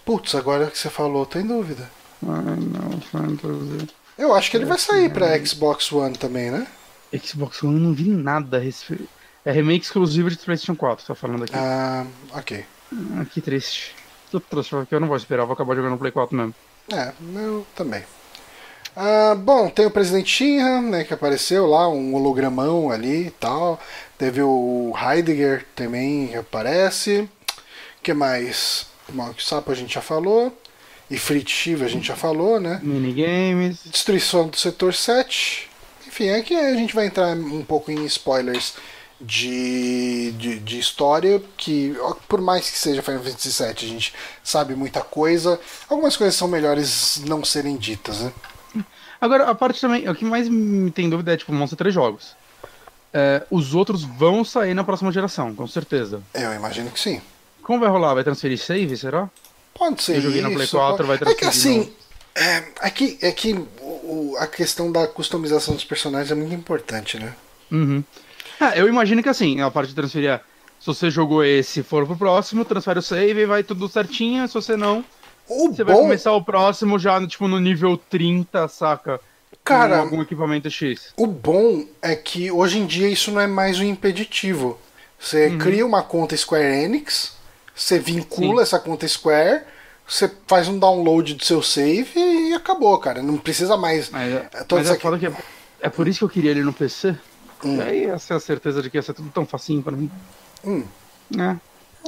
Putz, agora que você falou, tô em dúvida. Ai, não, Fantasy. Eu acho que ele vai sair pra Xbox One também, né? Xbox One eu não vi nada a respeito. É remake exclusivo de PlayStation 4, tá falando aqui. Ah, ok. Ah, que triste. Tô triste, porque eu não vou esperar, vou acabar jogando no Play 4 mesmo. É, eu também. Ah, bom, tem o presidente Shinra, né, que apareceu lá, um hologramão ali e tal. Teve o Heidegger também que aparece. que mais? Bom, o Sapo a gente já falou. E Fritz Shiva a gente já falou, né? Minigames. Destruição do setor 7. Enfim, aqui a gente vai entrar um pouco em spoilers de, de, de história, que por mais que seja Final Fantasy VII, a gente sabe muita coisa. Algumas coisas são melhores não serem ditas, né? Agora, a parte também, o que mais me tem dúvida é, tipo, vão ser três jogos. É, os outros vão sair na próxima geração, com certeza. Eu imagino que sim. Como vai rolar? Vai transferir save, será? Pode ser Eu joguei isso. na Play 4, vai é que transferir assim, é, é que, é que o- a questão da customização dos personagens é muito importante, né? Uhum. Ah, eu imagino que assim, a parte de transferir é, se você jogou esse e for pro próximo, transfere o save e vai tudo certinho, se você não, O você vai bom, começar o próximo já, tipo, no nível 30, saca? Cara- Com algum equipamento X. o bom é que hoje em dia isso não é mais um impeditivo. Você Uhum. cria uma conta Square Enix, você vincula essa conta Square, você faz um download do seu save e acabou, cara. Não precisa mais. Mas, é, É, mas é, que é, é por isso que eu queria ele no PC. Hum. E aí essa é a certeza de que ia ser tudo tão facinho pra mim. Hum. É.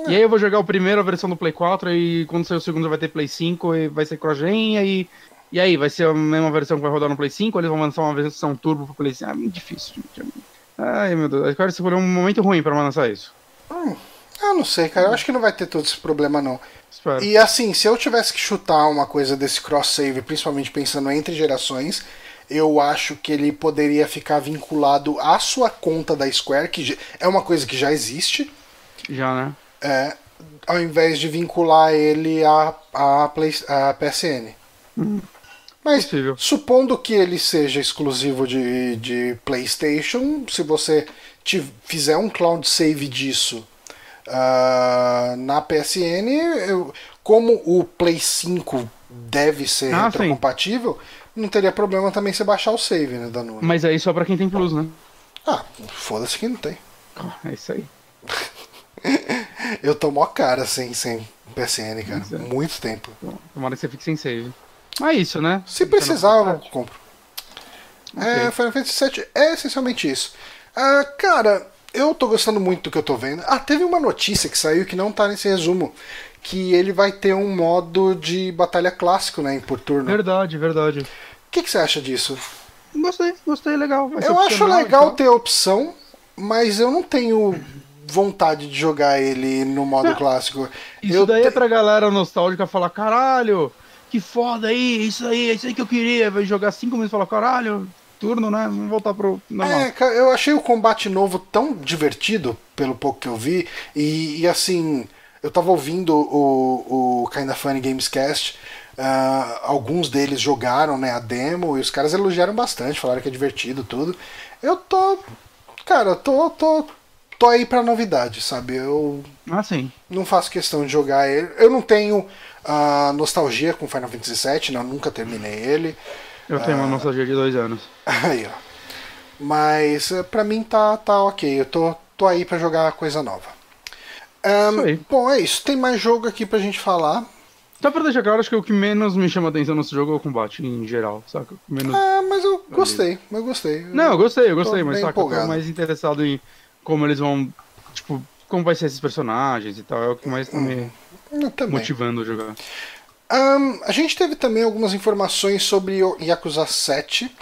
E aí eu vou jogar o primeiro, a versão do Play 4, e quando sair o segundo vai ter Play 5 e vai ser cross-gen, e aí... E aí, vai ser a mesma versão que vai rodar no Play 5, ou eles vão lançar uma versão turbo pro Play 5? Ah, muito difícil, gente. Ai, meu Deus. Agora escolheu um momento ruim pra lançar isso. Hum, eu não sei, cara. Eu acho que não vai ter todo esse problema, não. Espero. E assim, se eu tivesse que chutar uma coisa desse cross-save, principalmente pensando entre gerações, eu acho que ele poderia ficar vinculado à sua conta da Square, que é uma coisa que já existe, Já, né? É, ao invés de vincular ele à, à, Play, à PSN. Mas Possível. supondo que ele seja exclusivo de, de PlayStation, se você te- fizer um cloud save disso ah, na PSN, eu- como o Play 5 deve ser Ah, retrocompatível, não teria problema também você baixar o save né, da nuvem. Mas aí só pra quem tem Plus, né? Ah, foda-se que não tem. É isso aí. Eu tô mó cara sem, sem PSN, cara. É. Muito tempo. Tomara que você fique sem save. Mas é isso, né? Se precisar, eu compro. É, Final Fantasy VII é essencialmente isso. Ah, cara, eu tô gostando muito do que eu tô vendo. Ah, teve uma notícia que saiu que não tá nesse resumo. Que ele vai ter um modo de batalha clássico, né, por turno. O Verdade, verdade. que, que você acha disso? Gostei, gostei, legal. Eu acho legal tal. ter a opção, mas eu não tenho vontade de jogar ele no modo Não, clássico. Isso eu daí te- é pra galera nostálgica falar, caralho, que foda aí, isso aí, é isso aí que eu queria. Vai jogar cinco minutos e falar, caralho, turno, né? Vamos voltar pro normal. É, eu achei o combate novo tão divertido, pelo pouco que eu vi, e, e, assim, eu tava ouvindo o, o Kinda Funny Gamescast, ah, alguns deles jogaram né, a demo, e os caras elogiaram bastante, falaram que é divertido tudo. Eu tô, cara, tô, tô, tô aí pra novidade, sabe? Eu Ah, sim. não faço questão de jogar ele. Eu não tenho ah, nostalgia com Final Fantasy VII, não, nunca terminei ele. Eu tenho uma nostalgia de dois anos. Aí, ó. Mas eh, pra mim tá, tá ok. Eu tô, tô aí pra jogar coisa nova. Aí. bom, é isso. Tem mais jogo aqui pra gente falar. Só pra deixar claro, acho que o que menos me chama atenção nesse jogo é o combate em geral, saca? Menos... Ah, mas eu gostei. Eu gostei. Não, eu gostei, eu gostei, Tô mas saca, eu tô mais interessado em como eles vão, tipo, como vai ser esses personagens e tal, é o que mais tá me Eu também. motivando a jogar. Ahn, a gente teve também algumas informações sobre o Yakuza 7.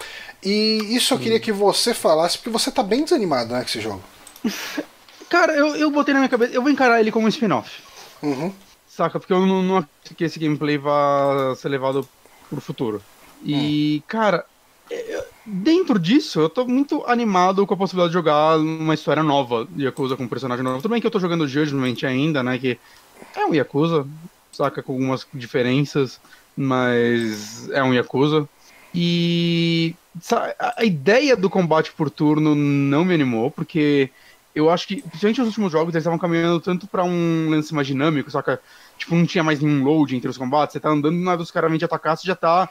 E isso eu queria que você falasse, porque você tá bem desanimado né, com esse jogo. Cara, eu, eu botei na minha cabeça, eu vou encarar ele como um spin-off. Uhum. Saca? Porque eu não, não acredito que esse gameplay vá ser levado pro futuro. E, cara, é, dentro disso, eu tô muito animado com a possibilidade de jogar uma história nova de Yakuza com um personagem novo. Tudo bem que eu tô jogando Judgment ainda, né? Que é um Yakuza, saca? Com algumas diferenças, mas é um Yakuza. E a ideia do combate por turno não me animou, porque eu acho que, principalmente nos últimos jogos, eles estavam caminhando tanto pra um lance mais dinâmico, saca? Tipo, não tinha mais nenhum load entre os combates, você tá andando, nada os caras vêm te atacar, você já tá.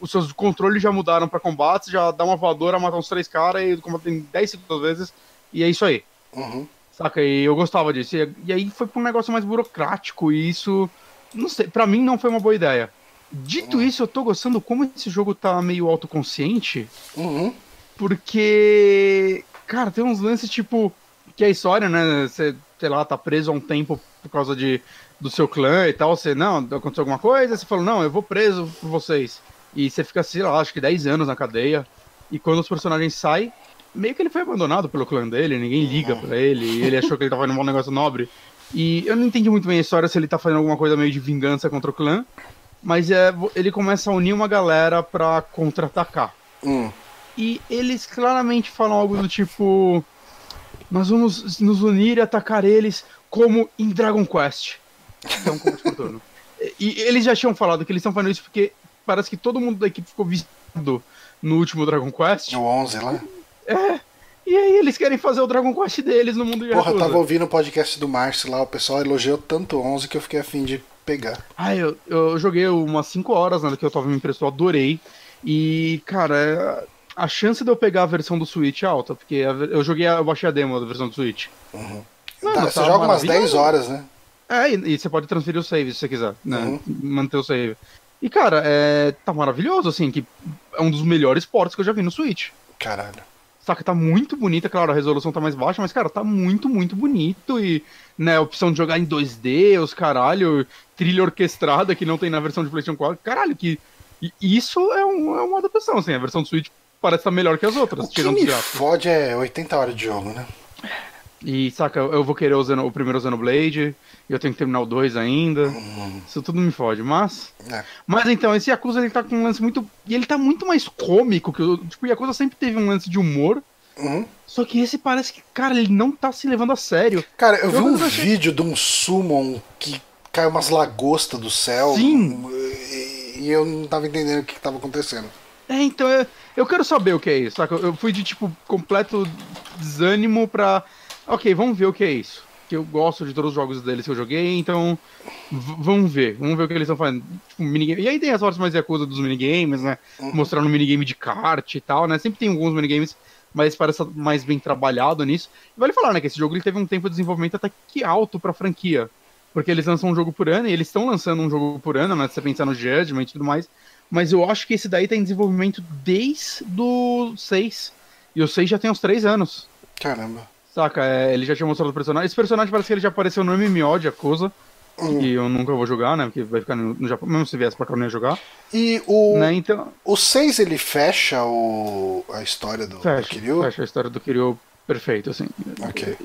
Os seus controles já mudaram pra combate, já dá uma voadora, mata uns três caras e combate tem 10 segundos vezes, e é isso aí. Uhum. Saca? E eu gostava disso. E, e aí foi pra um negócio mais burocrático, e isso. Não sei, pra mim não foi uma boa ideia. Dito isso, eu tô gostando como esse jogo tá meio autoconsciente, Uhum. porque. Cara, tem uns lances tipo. Que é a história, né? Você, sei lá, tá preso há um tempo por causa de, do seu clã e tal. Você, não, aconteceu alguma coisa. Você falou, não, eu vou preso por vocês. E você fica, sei lá, acho que 10 anos na cadeia. E quando os personagens saem, meio que ele foi abandonado pelo clã dele, ninguém liga pra ele. E ele achou que ele tava fazendo um negócio nobre. E eu não entendi muito bem a história se ele tá fazendo alguma coisa meio de vingança contra o clã. Mas é, ele começa a unir uma galera pra contra-atacar. Hum. E eles claramente falam algo do tipo: Nós vamos nos unir e atacar eles como em Dragon Quest. Que é um combate por turno. E e eles já tinham falado que eles estão fazendo isso porque parece que todo mundo da equipe ficou viciado no último Dragon Quest. O 11 lá. E aí eles querem fazer o Dragon Quest deles no mundo de Porra, eu Yakuza. tava ouvindo o podcast do Márcio lá, o pessoal elogiou tanto o 11 que eu fiquei afim de pegar. Ah, eu, eu joguei umas 5 horas né, que eu tava me emprestou, adorei. E, cara, é- a chance de eu pegar a versão do Switch é alta, porque eu joguei, eu baixei a demo da versão do Switch. Uhum. Mano, Tá, você joga umas maravilhoso. 10 horas, né? É, e, e você pode transferir o save se você quiser, né? Manter o save. E, cara, é, tá maravilhoso, assim, que é um dos melhores ports que eu já vi no Switch. Caralho. Saca, tá muito bonita, claro, a resolução tá mais baixa, mas, cara, tá muito, muito bonito. E, né, a opção de jogar em 2D, os caralho, trilha orquestrada que não tem na versão de PlayStation 4. Caralho, que. Isso é, um- é uma adaptação, assim. A versão do Switch parece estar melhor que as outras, O que me fode é 80 horas de jogo, né? E, saca, eu vou querer o, Xeno- o primeiro Xenoblade, e eu tenho que terminar o 2 ainda. Uhum. Isso tudo me fode, mas. É. Mas então, esse Yakuza ele tá com um lance muito. E ele tá muito mais cômico que o. Tipo, o Yakuza sempre teve um lance de humor. Uhum. Só que esse parece que, cara, ele não tá se levando a sério. Cara, eu vi Eu um achei- vídeo de um summon que cai umas lagostas do céu. Sim. E, e eu não tava entendendo o que, que tava acontecendo. É, então, eu, eu quero saber o que é isso, saca? Eu fui de, tipo, completo desânimo pra. Ok, vamos ver o que é isso. Que eu gosto de todos os jogos deles que eu joguei, então. Vamos ver, vamos ver o que eles estão fazendo. Tipo, minigame. E aí tem as partes mais Yakuza dos minigames, né? Mostrando minigame de kart e tal, né? Sempre tem alguns minigames, mas parece mais bem trabalhado nisso. E vale falar, né, que esse jogo ele teve um tempo de desenvolvimento até que alto pra franquia. Porque eles lançam um jogo por ano, e eles estão lançando um jogo por ano, né? Se você pensar no Judgment e tudo mais. Mas eu acho que esse daí tá em desenvolvimento desde do 6. E o 6 já tem uns 3 anos. Caramba. Saca? É, ele já tinha mostrado o personagem. Esse personagem parece que ele já apareceu no MMO de Yakuza. Que eu nunca vou jogar, né? Porque vai ficar no, no Japão. Mesmo se viesse pra cá, eu não ia jogar. E o, Né? Então, o 6 ele fecha o, a história do, do fecha, Kiryu? fecha a história do Kiryu perfeito, assim. Ok.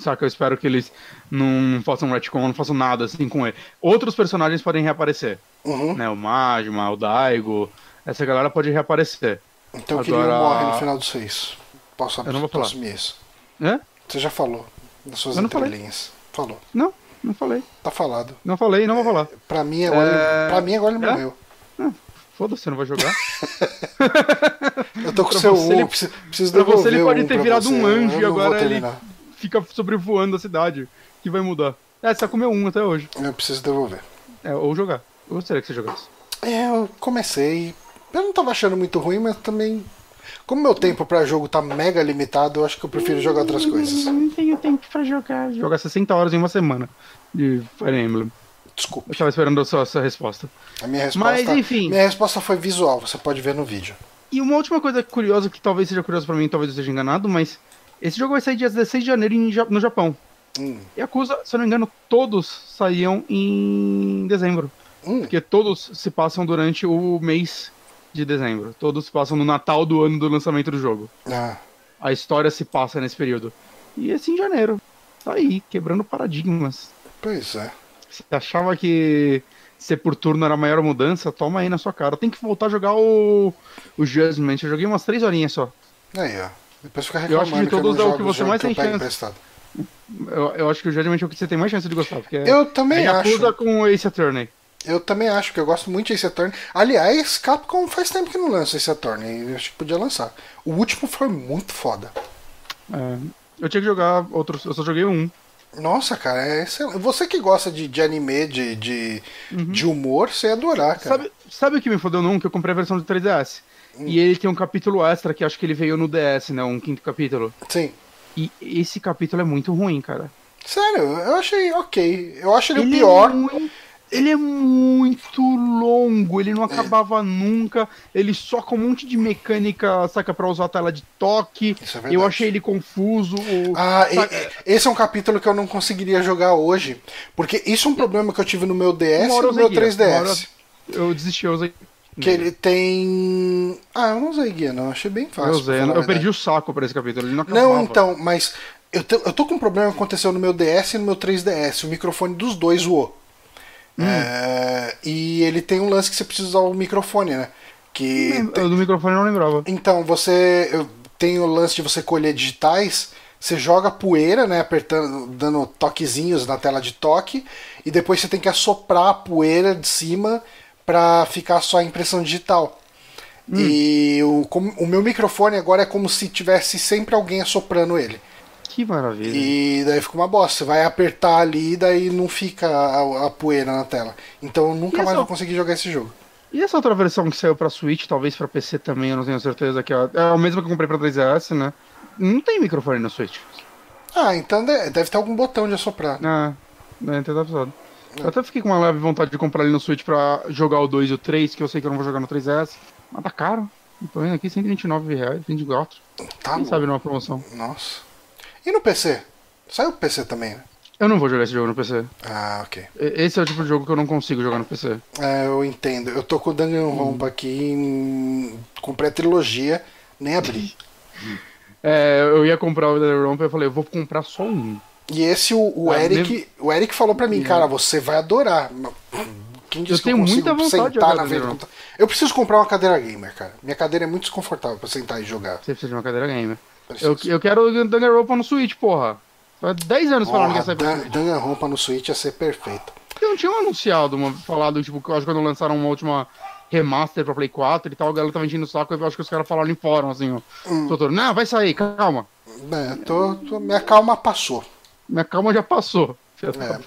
Saca? Eu espero que eles não, façam retcon, não façam nada assim com ele. Outros personagens podem reaparecer. Uhum. Né? O Majima, o Daigo. Essa galera pode reaparecer. Então o Kiryu Agora- morre no final do 6. Posso, Eu não vou falar. posso assumir isso. É? Você já falou nas suas Eu não falei. entrelinhas. Falou. Não, não falei. Tá falado. Não falei, não vou falar. Pra mim agora, É, ele, pra mim agora ele é? morreu. Foda-se, você não vai jogar. Eu tô com Pra seu você, um, ele- preciso, pra devolver você, ele pode um ter virado você. um anjo e agora ele-. Fica sobrevoando a cidade. Que vai mudar. É, você só comeu um até hoje. Eu preciso devolver. É, ou jogar. Eu gostaria que você jogasse. É, eu comecei. Eu não tava achando muito ruim, mas também. Como meu tempo pra jogo tá mega limitado, eu acho que eu prefiro jogar outras coisas. Não tenho tempo pra jogar. Jogar 60 horas em uma semana de Fire Emblem. Desculpa. Eu tava esperando a sua, essa resposta. A minha resposta. Mas, enfim. Minha resposta foi visual, você pode ver no vídeo. E uma última coisa curiosa, que talvez seja curiosa pra mim, talvez eu esteja enganado, mas esse jogo vai sair dia 16 de janeiro no Japão. Hum. E Yakuza, se eu não me engano, todos saíam em dezembro. Hum. Porque todos se passam durante o mês de dezembro. Todos passam no Natal do ano do lançamento do jogo. Ah, A história se passa nesse período. E esse em janeiro. Tá aí, quebrando paradigmas. pois é. Você achava que ser por turno era a maior mudança? Toma aí na sua cara. Tem que voltar a jogar o, o Judgment. Eu joguei umas três horinhas só. Aí, ó. Depois fica Eu acho reclamando que de todos não é o que você mais que tem chance. emprestado. Eu, eu acho que o Judgment é o que você tem mais chance de gostar. Porque é- Eu também é acho. com o Ace Attorney. Eu também acho que eu gosto muito de Ace Attorney. Aliás, Capcom faz tempo que não lança Ace Attorney. Eu acho que podia lançar. O último foi muito foda. É, eu tinha que jogar outros. Eu só joguei um. Nossa, cara, é excelente. Você que gosta de, de anime, de, de, de humor, você ia adorar, cara. Uhum. Sabe, sabe o que me fodeu num? Que eu comprei a versão de 3DS. Hum. E ele tem um capítulo extra que acho que ele veio no DS, né? Um quinto capítulo. Sim. E esse capítulo é muito ruim, cara. Sério, eu achei ok. Eu acho ele, o Ele pior. É muito, ele é muito longo, ele não acabava nunca. Ele soca um monte de mecânica, saca, pra usar a tela de toque. É eu achei ele confuso. Ah, e- esse é um capítulo que eu não conseguiria jogar hoje. Porque isso é um problema que eu tive no meu DS e no meu guia, 3DS. uma hora Eu desisti, eu usei. Que ele tem. Ah, eu não usei guia, não. Achei bem fácil. eu usei, eu, perdi o saco pra esse capítulo, ele não acabava. Não, então, mas. Eu, te- eu tô com um problema que aconteceu no meu DS e no meu 3DS. O microfone dos dois zoou. Hum. É, e ele tem um lance que você precisa usar o microfone, né? Que. Eu do microfone eu não lembrava. Então, você tem o lance de você colher digitais, você joga poeira, né, apertando, dando toquezinhos na tela de toque, e depois você tem que assoprar a poeira de cima pra ficar só a impressão digital. E o, o meu microfone agora é como se tivesse sempre alguém assoprando ele. Que maravilha. E daí fica uma bosta. Você vai apertar ali e daí não fica a, a poeira na tela. Então eu nunca mais vou conseguir jogar esse jogo. E essa outra versão que saiu pra Switch, talvez pra PC também, eu não tenho certeza, que é é a mesma que eu comprei pra 3DS, né? Não tem microfone na Switch. Ah, então de- deve ter algum botão de assoprar. Ah, É, então tá pesado. Eu até fiquei com uma leve vontade de comprar ele no Switch pra jogar o 2 e o 3, que eu sei que eu não vou jogar no 3S. Mas tá caro. Tô vendo aqui 129 reais, 24. Tá Quem louco. sabe numa promoção. Nossa. E no PC? Saiu pro PC também, né? Eu não vou jogar esse jogo no PC. Ah, ok. E- Esse é o tipo de jogo que eu não consigo jogar no PC. É, eu entendo. Eu tô com o Danganronpa aqui em... Comprei a trilogia, nem abri. É, eu ia comprar o The Romp eu falei, eu vou comprar só um. E esse, o, o Ah, Eric, mesmo- o Eric falou pra mim, cara, você vai adorar. Quem disse Eu tenho que eu consigo muita vontade de sentar jogar na frente do Danganronpa. Eu preciso comprar uma cadeira gamer, cara. Minha cadeira é muito desconfortável pra sentar e jogar. Você precisa de uma cadeira gamer. Eu, eu quero Danganronpa no Switch, porra. Faz 10 anos falando que ia Porra, sair pra Dan-. Danganronpa no Switch ia ser perfeito. Porque não tinham anunciado, uma, falado, tipo, que eu acho que quando lançaram uma última remaster pra Play 4 e tal, a galera tava enchendo o saco, eu acho que os caras falaram em fórum, assim, ó. Hum. Doutor, não, vai sair, calma. É, tô, tô- minha calma passou. Minha calma já passou. É.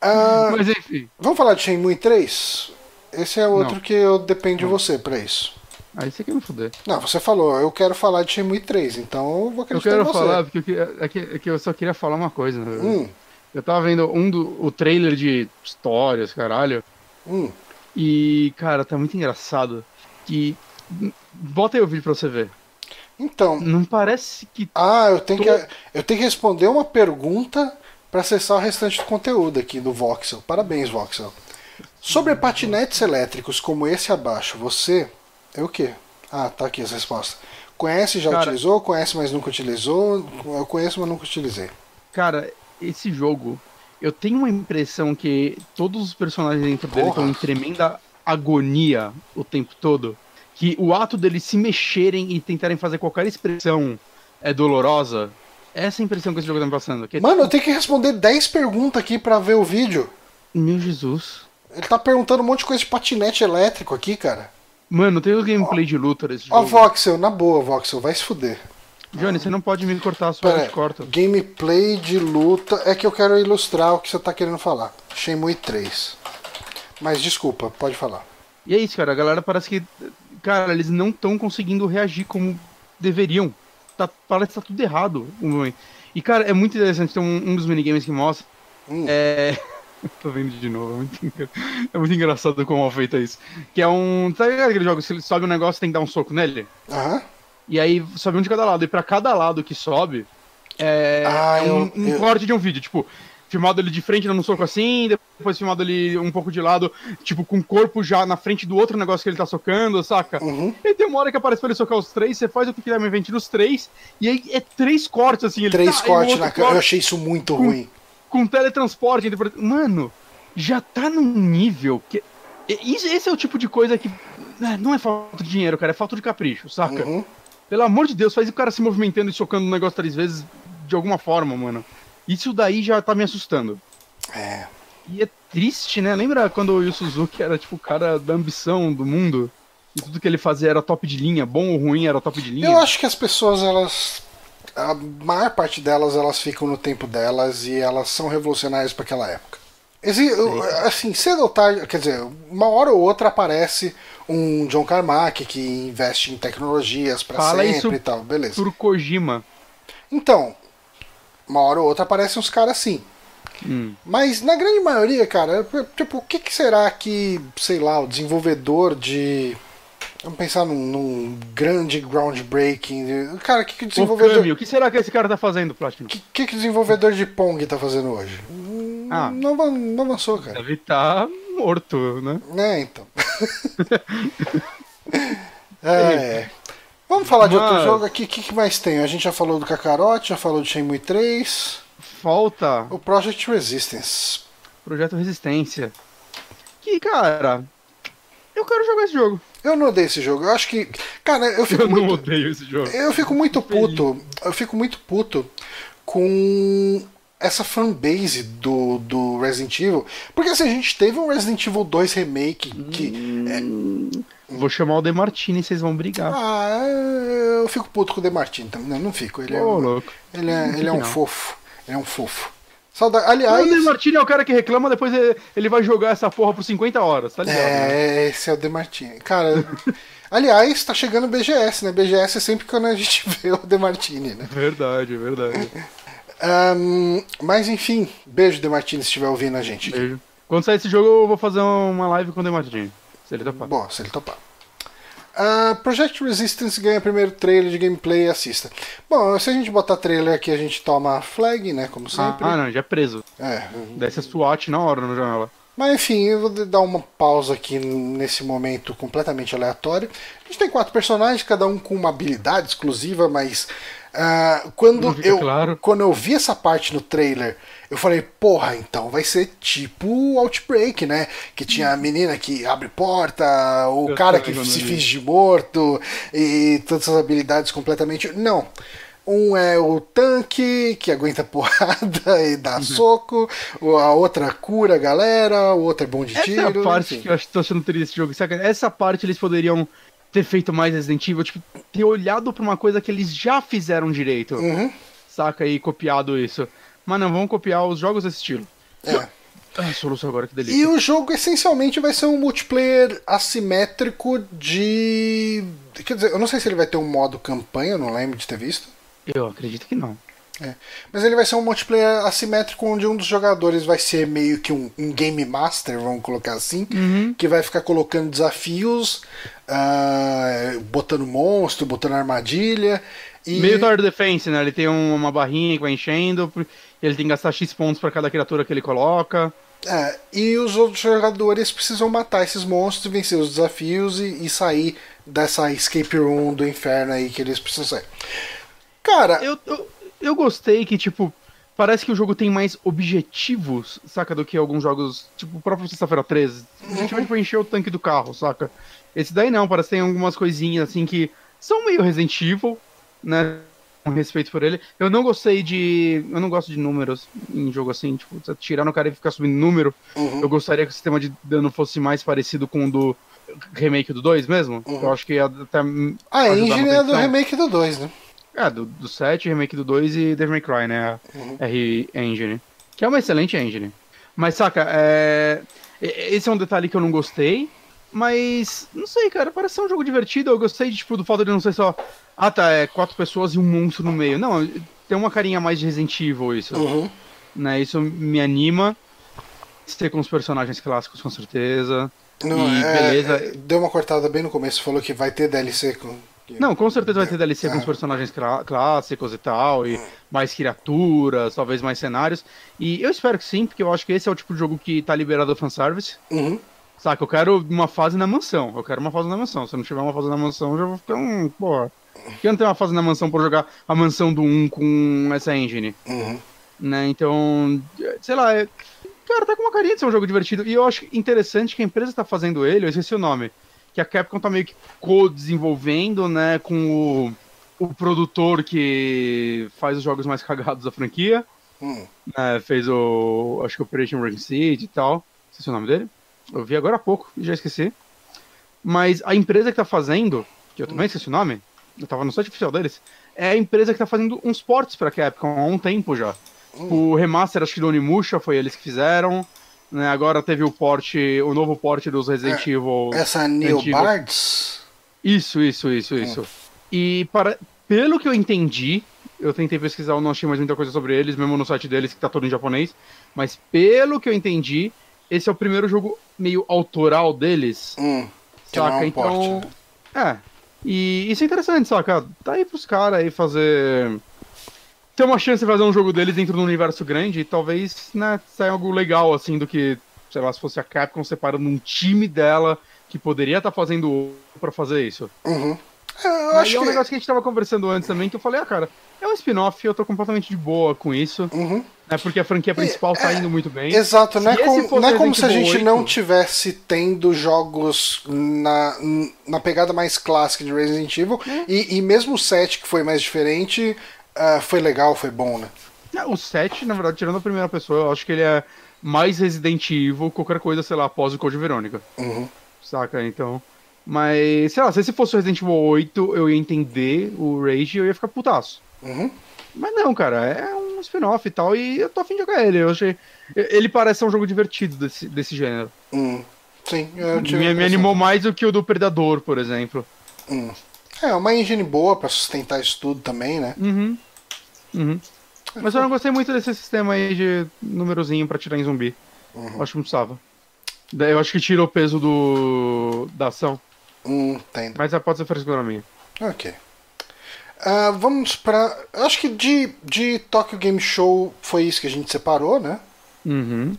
Ah, Mas enfim, vamos falar de Shenmue 3? Esse é outro Não. que eu dependo de você pra isso. Aí você quer me fuder. Não, você falou, eu quero falar de Shenmue 3, então eu vou Eu acreditar quero em você. falar, porque eu, queria- é que, é que eu só queria falar uma coisa, verdade. Hum, Eu tava vendo um do, o trailer de histórias, caralho, hum. e, cara, tá muito engraçado. Que. Bota aí o vídeo pra você ver. Então, Não parece que. ah, eu tenho, Tô- que, eu tenho que responder uma pergunta pra acessar o restante do conteúdo aqui do Voxel. Parabéns, Voxel. Sobre patinetes elétricos como esse abaixo, você é o quê? Ah, tá aqui as respostas. Conhece, já Cara- utilizou? Conhece, mas nunca utilizou? Eu conheço, mas nunca utilizei. Cara, esse jogo, eu tenho uma impressão que todos os personagens dentro dele Porra. estão em tremenda agonia o tempo todo. Que o ato deles se mexerem e tentarem fazer qualquer expressão é dolorosa. Essa é a impressão que esse jogo tá me passando. Que é Mano, eu tenho que responder 10 perguntas aqui pra ver o vídeo. Meu Jesus. Ele tá perguntando um monte de coisa de patinete elétrico aqui, cara. Mano, tem o gameplay de luta desse Ó, jogo. Voxel, na boa, Voxel, vai se fuder. Johnny, você não pode me cortar, só eu te corto. gameplay de luta é que eu quero ilustrar o que você tá querendo falar. Shenmue 3. Mas desculpa, pode falar. E é isso, cara. A galera parece que. Cara, eles não estão conseguindo reagir como deveriam. Tá, parece que tá tudo errado. E, cara, é muito interessante. Tem um, um dos minigames que mostra. Hum. É. Tô vendo de novo. É muito, engra- é muito engraçado como é feito isso. Que é um. Tá ligado aquele jogo? Se ele sobe um negócio, tem que dar um soco nele? Aham. E aí sobe um de cada lado. E pra cada lado que sobe, é, Ah, é um, eu- um corte de um vídeo. Tipo, filmado ele de frente dando um soco assim, depois filmado ele um pouco de lado, tipo, com o corpo já na frente do outro negócio que ele tá socando, saca? Uhum. E tem uma hora que aparece pra ele socar os três, você faz o que der me vente nos três, e aí é três cortes assim. Ele Três tá, cortes na cara. Eu achei isso muito ruim. Com teletransporte. Mano, já tá num nível que. esse é o tipo de coisa que. né, Não é falta de dinheiro, cara, é falta de capricho, saca? Uhum. Pelo amor de Deus, faz o cara se movimentando e socando o negócio três vezes de alguma forma, mano. Isso daí já tá me assustando. É. E é triste, né? Lembra quando o Yu Suzuki era tipo o cara da ambição do mundo? E tudo que ele fazia era top de linha, bom ou ruim era top de linha? Eu acho que as pessoas, elas. A maior parte delas, elas ficam no tempo delas e elas são revolucionárias para aquela época. Exi- Assim, cedo ou tarde, quer dizer, uma hora ou outra aparece um John Carmack que investe em tecnologias para sempre isso e tal, beleza. Por Kojima. Então, uma hora ou outra aparecem uns caras assim. Hum. Mas na grande maioria, cara, tipo, o que, que será que, sei lá, o desenvolvedor de. Vamos pensar num, num grande groundbreaking. Cara, o que, que o desenvolvedor. O que será que esse cara tá fazendo, Platinum? O que, que, que o desenvolvedor de Pong tá fazendo hoje? Ah. Não, não avançou, cara. Deve estar morto, né? É, então. é. Vamos falar de outro Mas- jogo aqui. O que, que mais tem? A gente já falou do Kakarote, já falou do Shenmue 3. Falta O Project Resistance. Projeto Resistência. Que, cara, eu quero jogar esse jogo. Eu não odeio esse jogo. Eu acho que. Cara, eu fico Eu não muito. odeio esse jogo. Eu fico muito puto. Eu fico muito puto com essa fanbase do, do Resident Evil. Porque assim, a gente teve um Resident Evil 2 Remake que. é- Vou chamar o Demartini e vocês vão brigar. ah, eu fico puto com o Demartini também. Não, não fico. Ele é, um- louco. ele é, Não ele é um não. fofo. Ele é um fofo. Saudade. O Aliás. Demartini é o cara que reclama, depois ele- vai jogar essa porra por 50 horas, tá ligado? né? É, esse é o Demartini. Cara. aliás, tá chegando o BGS, né? BGS é sempre quando a gente vê o Demartini, né? Verdade, verdade. Um, mas enfim, beijo de Martins se estiver ouvindo a gente. Beijo. Quando sair esse jogo, eu vou fazer uma live com o Demartini. Se ele topar. Bom, se ele topar. Uh, Project Resistance ganha primeiro trailer de gameplay, assista. Bom, se a gente botar trailer aqui, a gente toma flag, né? Como sempre. Ah, não, já é preso. É. Desce a SWAT na hora no janela. Mas enfim, eu vou dar uma pausa aqui nesse momento completamente aleatório. A gente tem quatro personagens, cada um com uma habilidade exclusiva, mas uh, quando, eu, claro. quando eu vi essa parte no trailer, eu falei, porra, então vai ser tipo Outbreak, né? Que tinha a menina que abre porta, o Eu cara que se finge de morto, e todas essas habilidades completamente. Não. Um é o tanque, que aguenta porrada e Uhum. dá soco, o- a outra cura a galera, o outro é bom de Essa tiro. é a parte enfim. que eu acho que tô achando triste desse jogo. Essa parte eles poderiam ter feito mais Resident Evil, tipo, ter olhado pra uma coisa que eles já fizeram direito, Uhum, saca? E copiado isso. Mas não, vamos copiar os jogos desse estilo. é. Ah, solução agora, que delícia. E o jogo essencialmente vai ser um multiplayer assimétrico de. Quer dizer, eu não sei se ele vai ter um modo campanha, eu não lembro de ter visto. Eu acredito que não. É. Mas ele vai ser um multiplayer assimétrico onde um dos jogadores vai ser meio que um, um game master, vamos colocar assim, que vai ficar colocando desafios, ah, botando monstro, botando armadilha. E... Meio Tower Defense, né? Ele tem um- uma barrinha que vai enchendo, ele tem que gastar X pontos pra cada criatura que ele coloca. É, e os outros jogadores precisam matar esses monstros, vencer os desafios e, e sair dessa escape room do inferno aí que eles precisam sair. Cara, Eu, eu, eu gostei que, tipo, parece que o jogo tem mais objetivos, saca, do que alguns jogos, tipo, o próprio Sexta-feira 13. O objetivo é, tipo, encher o tanque do carro, saca? Esse daí não, parece que tem algumas coisinhas, assim, que são meio Resident Evil, né? Com respeito por ele. Eu não gostei de. Eu não gosto de números em jogo assim, tipo, você tirar no cara e ficar subindo número. Uhum. Eu gostaria que o sistema de dano fosse mais parecido com o do remake do 2 mesmo. Eu acho que ia até. a ajudar na engine é do remake do 2, né? É, do, do 7, remake do 2 e Devil May Cry, né? A R Engine. Que é uma excelente engine. Mas, saca, é... esse é um detalhe que eu não gostei. Mas, não sei, cara, parece ser um jogo divertido. Eu gostei, tipo, do fato de não ser só... Ah, tá, é quatro pessoas e um monstro no meio. Não, tem uma carinha mais de Resident Evil isso. Uhum. Né? Isso me anima. Ser com os personagens clássicos, com certeza. Não, E é- beleza. é- deu uma cortada bem no começo, falou que vai ter DLC com. Não, com certeza vai ter DLC com os personagens clá- clássicos e tal, e mais criaturas, talvez mais cenários. E eu espero que sim, porque eu acho que esse é o tipo de jogo que tá liberado do fanservice. Uhum. Saca, eu quero uma fase na mansão. Eu quero uma fase na mansão. Se eu não tiver uma fase na mansão, eu já vou ficar um. Porra. Por que eu não tenho uma fase na mansão pra jogar a mansão do 1 com essa engine? Uhum. Né? Então, sei lá, é... cara, tá com uma carinha de ser um jogo divertido. E eu acho interessante que a empresa tá fazendo ele, eu esqueci o nome, que a Capcom tá meio que co-desenvolvendo, né, com o, o produtor que faz os jogos mais cagados da franquia. Hum. né, fez o, acho que Operation Ring Seed e tal. Esqueci o nome dele. Eu vi agora há pouco e já esqueci. Mas a empresa que tá fazendo, que eu também esqueci o nome, eu tava no site oficial deles, é a empresa que tá fazendo uns ports pra Capcom há um tempo já. O remaster, acho que do Onimusha foi eles que fizeram. Né, agora teve o port, o novo port dos Resident Evil. Essa antigo. Bards. Isso, isso, isso, isso. E para, pelo que eu entendi, eu tentei pesquisar, eu não achei mais muita coisa sobre eles, mesmo no site deles que tá todo em japonês. Mas pelo que eu entendi, esse é o primeiro jogo meio autoral deles. Hum. Não é Saca? um então. porte, né? É. E isso é interessante, saca? Tá aí pros caras aí fazer. Ter uma chance de fazer um jogo deles dentro de um universo grande e talvez, né, saia algo legal, assim, do que, sei lá, se fosse a Capcom separando um time dela que poderia estar fazendo pra fazer isso. Uhum. É, eu Aí acho é um que. negócio que a gente tava conversando antes também, que eu falei, ah, cara, é um spin-off, eu tô completamente de boa com isso, Uhum. né? Porque a franquia principal tá indo muito bem. Exato, não é, fosse não é como se a gente 8, não tivesse tendo jogos na, na pegada mais clássica de Resident Evil. É. E, e mesmo o 7, que foi mais diferente, ah, foi legal, foi bom, né? É, O 7, na verdade, tirando a primeira pessoa, eu acho que ele é mais Resident Evil, qualquer coisa, sei lá, após o Code Verônica. Uhum. Saca? Então. Mas, sei lá, se esse fosse o Resident Evil 8, eu ia entender o Rage e eu ia ficar putaço. Uhum. Mas não, cara, é um spin-off e tal, e eu tô afim de jogar ele. Eu achei. Ele parece ser um jogo divertido desse, desse gênero. Hum. Sim, eu tive Me, me animou mais do que o do Predador, por exemplo. Hum. É, uma engine boa pra sustentar isso tudo também, né? Uhum. Uhum. Mas eu não gostei muito desse sistema aí de númerozinho pra tirar em zumbi. Uhum. Acho que não precisava. Eu acho que tira o peso do da ação. Hum, entendo. Mas é, pode ser frescura minha. Ok. Ah, vamos pra. Acho que de, de Tokyo Game Show foi isso que a gente separou, né? Uhum.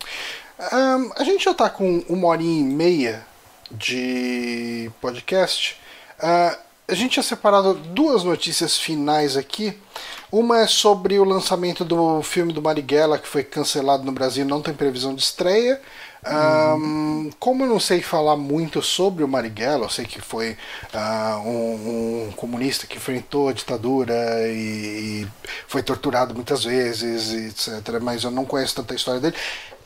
Ahn, a gente já tá com uma horinha e meia de podcast. Ah, a gente tinha separado duas notícias finais aqui. Uma é sobre o lançamento do filme do Marighella, que foi cancelado no Brasil, não tem previsão de estreia. Ahn, como eu não sei falar muito sobre o Marighella, eu sei que foi ah, um, um comunista que enfrentou a ditadura e, e foi torturado muitas vezes, etc. Mas eu não conheço tanta história dele.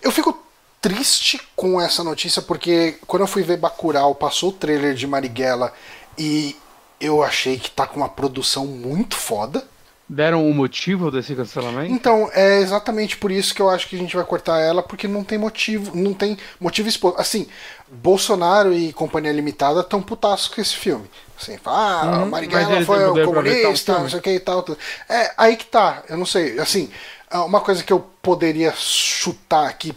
Eu fico triste com essa notícia porque quando eu fui ver Bacurau, passou o trailer de Marighella e eu achei que tá com uma produção muito foda. Deram o motivo desse cancelamento? Então, é exatamente por isso que eu acho que a gente vai cortar ela, porque não tem motivo, não tem motivo exposto. Assim, Bolsonaro e Companhia Limitada estão putaços com esse filme. Assim, ah, Uhum, Marighella foi o comunista, não sei o que e tal. É, aí que tá, eu não sei, assim, uma coisa que eu poderia chutar aqui,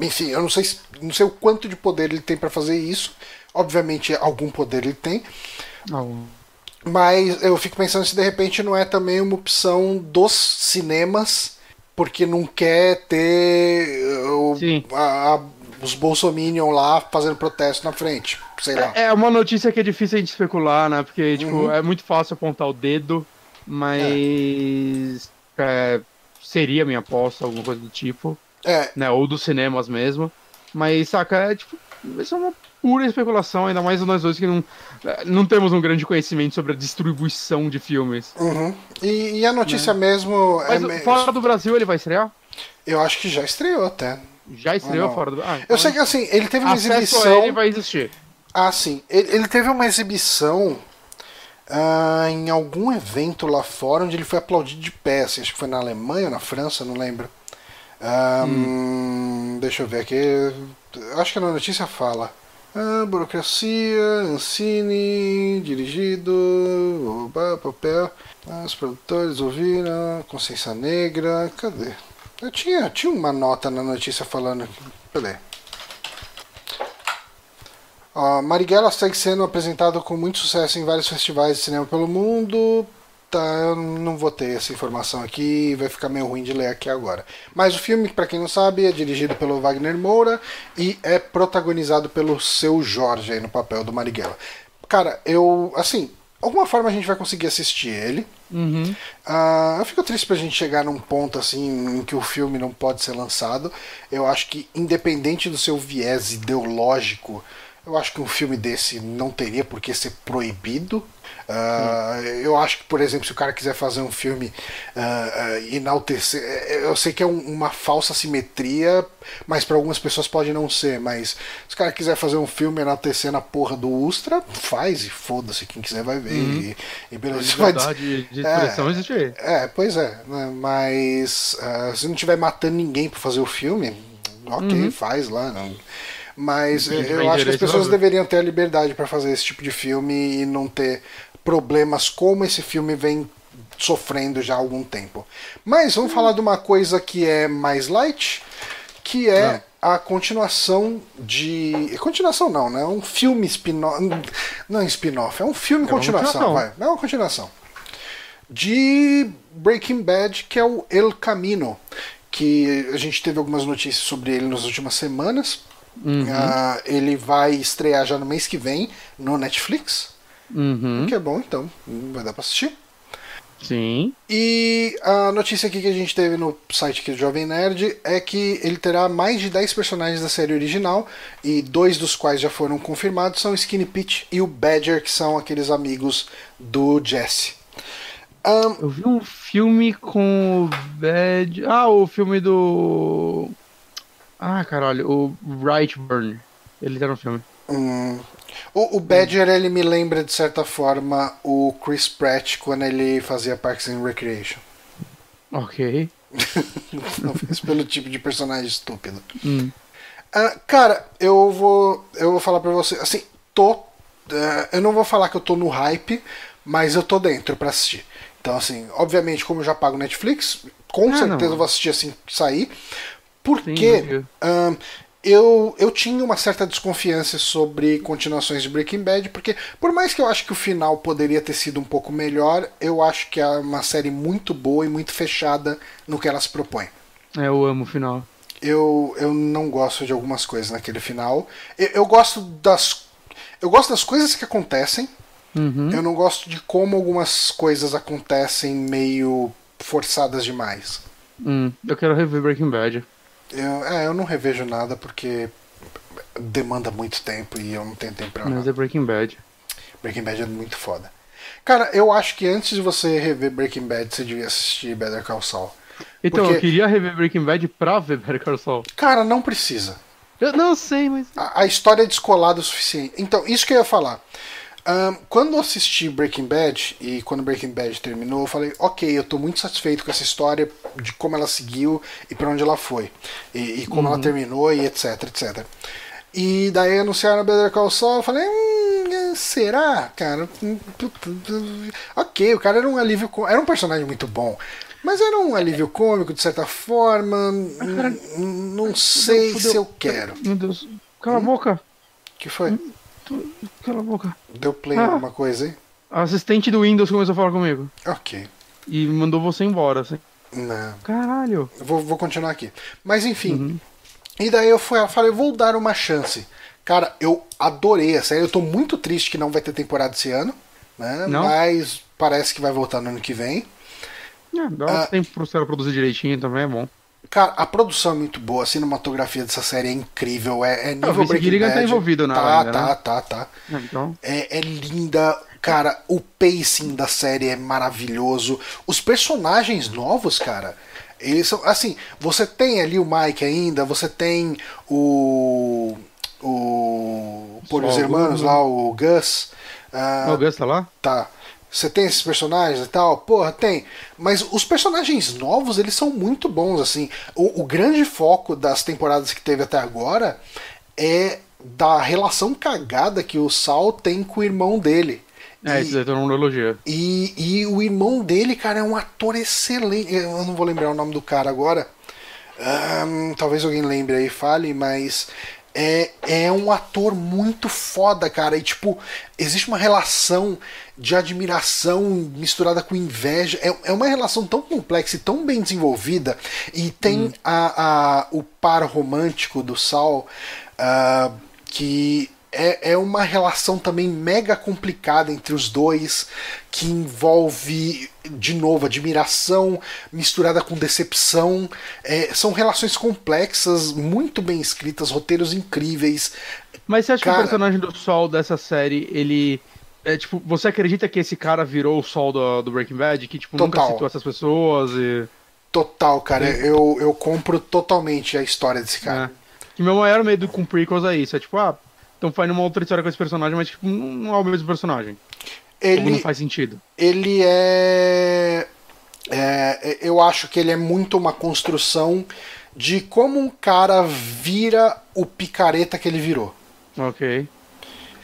enfim, eu não sei, se- não sei o quanto de poder ele tem pra fazer isso. Obviamente, algum poder ele tem. Não. Mas eu fico pensando se de repente não é também uma opção dos cinemas, porque não quer ter uh, o- a- a- os Bolsominion lá fazendo protesto na frente. Sei lá. É uma notícia que é difícil a gente especular, né? Porque, tipo, Uhum. é muito fácil apontar o dedo, mas é, seria minha aposta, alguma coisa do tipo, É, né? Ou dos cinemas mesmo. Mas, saca, é tipo, isso é uma pura especulação, ainda mais nós dois que não, não temos um grande conhecimento sobre a distribuição de filmes. uhum. e, e a notícia mesmo é. Mas fora do Brasil ele vai estrear? Eu acho que já estreou até. Já estreou não. fora do Ah, Eu então sei que assim, ele teve uma acesso a exibição. ele vai existir. Ah, sim. Ele, ele teve uma exibição ah, em algum evento lá fora onde ele foi aplaudido de pé. assim, acho que foi na Alemanha ou na França, não lembro. Ah, hum, Deixa eu ver aqui. Eu Acho que na notícia fala. Ah, burocracia, Ancine, dirigido, oba, papel. Ah, os produtores ouviram, consciência negra. Cadê? Eu tinha, tinha uma nota na notícia falando. Cadê? Ó, Marighella segue sendo apresentado com muito sucesso em vários festivais de cinema pelo mundo. Tá, eu não vou ter essa informação aqui, vai ficar meio ruim de ler aqui agora. Mas o filme, para quem não sabe, é dirigido pelo Wagner Moura e é protagonizado pelo seu Jorge aí no papel do Marighella. Cara, eu, assim, alguma forma a gente vai conseguir assistir ele. Uhum. Ah, eu fico triste pra gente chegar num ponto assim em que o filme não pode ser lançado. Eu acho que, independente do seu viés ideológico, eu acho que um filme desse não teria por que ser proibido. Ah, eu acho que, por exemplo, se o cara quiser fazer um filme ah, ah, enaltecer. eh, Eu sei que é um- uma falsa simetria, mas para algumas pessoas pode não ser. Mas se o cara quiser fazer um filme enaltecendo a porra do Ustra, faz e foda-se. Quem quiser vai ver. E, e beleza. Liberdade de expressão existe aí. é, pois é, né? mas se não tiver matando ninguém pra fazer o filme, ok, faz lá. Não. Mas Uhum. Eu acho que as pessoas ver. deveriam ter a liberdade pra fazer esse tipo de filme e não ter problemas como esse filme vem sofrendo já há algum tempo. Mas vamos falar de uma coisa que é mais light, que é a continuação de. Continuação não, né? Um filme spin-off. Não é spin-off, é um filme É continuação, continuação. vai. É uma continuação de Breaking Bad, que é o El Camino, que a gente teve algumas notícias sobre ele nas últimas semanas. Ah, ele vai estrear já no mês que vem no Netflix, Uhum. o que é bom, então vai dar pra assistir. Sim. E a notícia aqui que a gente teve no site aqui do Jovem Nerd é que ele terá mais de 10 personagens da série original, e dois dos quais já foram confirmados são o Skinny Pete e o Badger, que são aqueles amigos do Jesse. Ahn, Eu vi um filme com o Bad. Ah, o filme do. Ah, caralho, o Brightburn. Ele tá no filme. Hum, o, o Badger ele me lembra de certa forma o Chris Pratt quando ele fazia Parks and Recreation. Ok. Talvez pelo tipo de personagem estúpido. Hum. Ah, cara, eu vou eu vou falar pra você, assim, tô ah, eu não vou falar que eu tô no hype, mas eu tô dentro pra assistir. Então, assim, obviamente, como eu já pago Netflix, com Ah, certeza não. vou assistir assim que sair. Sim, Porque diga. ahn, eu, eu tinha uma certa desconfiança sobre continuações de Breaking Bad, porque por mais que eu acho que o final poderia ter sido um pouco melhor, eu acho que é uma série muito boa e muito fechada no que ela se propõe. É, eu amo o final. Eu, eu não gosto de algumas coisas naquele final. Eu, eu gosto das. Eu gosto das coisas que acontecem. Uhum. Eu não gosto de como algumas coisas acontecem meio forçadas demais. Hum, eu quero rever Breaking Bad. Eu, é, eu não revejo nada porque demanda muito tempo e eu não tenho tempo pra Mas nada. é Breaking Bad. Breaking Bad é muito foda. Cara, eu acho que antes de você rever Breaking Bad, você devia assistir Better Call Saul. Então, Porque- eu queria rever Breaking Bad pra ver Better Call Saul. Cara, não precisa. Eu não sei, mas... A, a história é descolada o suficiente. Então, isso que eu ia falar. Ahn, quando eu assisti Breaking Bad e quando Breaking Bad terminou, eu falei, ok, eu tô muito satisfeito com essa história, de como ela seguiu e pra onde ela foi. E, e como ela terminou e etc, etc. E daí anunciaram Better Call Saul, eu falei, hum, será, cara? Hum, Ok, o cara era um alívio, era um personagem muito bom. Mas era um alívio cômico, de certa forma. Hum, Não sei se eu quero. Meu Deus. Cala a boca. que foi? Tu- Cala a boca. Deu play Ah. alguma coisa aí? A assistente do Windows começou a falar comigo. Ok. E mandou você embora, assim. Não. Caralho. Eu Vou, vou continuar aqui. Mas enfim. E daí eu fui, eu falei, vou dar uma chance. Cara, eu adorei a série. Eu tô muito triste que não vai ter temporada esse ano. Né? Não? Mas parece que vai voltar no ano que vem. É, dá Ah. tempo pro cara produzir direitinho também, é bom. Cara, a produção é muito boa, a cinematografia dessa série é incrível, é, é nível o Vince Breaking Gilligan Bad. tá envolvido nela Tá, ainda, tá, né? tá, tá. É, então... É, é linda, cara. O pacing da série é maravilhoso. Os personagens novos, cara. Eles são. Assim, você tem ali o Mike ainda, você tem o. O. Por os Gus, né? lá, o Gus. ah, Ah, o Gus tá lá? Tá. Você tem esses personagens e tal? Porra, tem. Mas os personagens novos, eles são muito bons, assim. O, o grande foco das temporadas que teve até agora é da relação cagada que o Sal tem com o irmão dele. É, E- isso mundo elogia. e, e o irmão dele, cara, é um ator excelente. Eu não vou lembrar o nome do cara agora. Ahn, talvez alguém lembre aí e fale, mas é, é um ator muito foda, cara. E tipo, existe uma relação de admiração misturada com inveja. É, é uma relação tão complexa e tão bem desenvolvida. E tem a, a, o par romântico do Sal, ah, que é, é uma relação também mega complicada entre os dois, que envolve, de novo, admiração misturada com decepção. É, são relações complexas, muito bem escritas, roteiros incríveis. Mas você acha que Cara- o personagem do Sol dessa série, ele. É tipo, você acredita que esse cara virou o Sol do, do Breaking Bad? Que, tipo, nunca Total. citou essas pessoas e. Total, cara, eu, eu compro totalmente a história desse cara. É. Que meu maior medo com prequels é isso. É tipo, ah, estão fazendo uma outra história com esse personagem, mas tipo, não não é o mesmo personagem. Não Ele, faz sentido. ele é, é. Eu acho que ele é muito uma construção de como um cara vira o picareta que ele virou. Ok.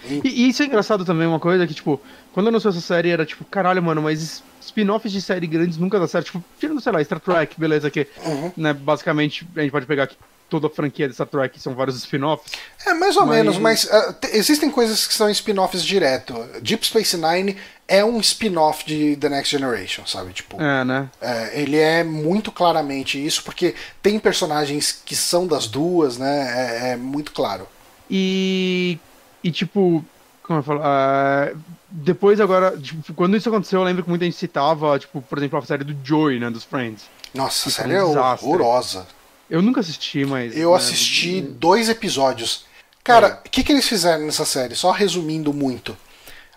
E- E, isso é engraçado também, uma coisa que, tipo, quando anunciou essa série era tipo, caralho, mano, mas spin-offs de série grandes nunca dá certo. Tipo, tirando, sei lá, Star Trek, beleza, que, Uhum. né, basicamente, a gente pode pegar aqui toda a franquia de Star Trek, são vários spin-offs. É, mais ou Mas- menos, mas te- existem coisas que são spin-offs direto. Deep Space Nine é um spin-off de The Next Generation, sabe? Tipo, É, né? é, ele é muito claramente isso, porque tem personagens que são das duas, né? É, é muito claro. E. E tipo. Como eu falo? ah, depois agora. Tipo, quando isso aconteceu, eu lembro que muita gente citava, tipo, por exemplo, a série do Joey, né? Dos Friends. Nossa, a é um série é horrorosa. Eu nunca assisti, mas. Eu né, assisti dois episódios. Cara, o que, que eles fizeram nessa série? Só resumindo muito.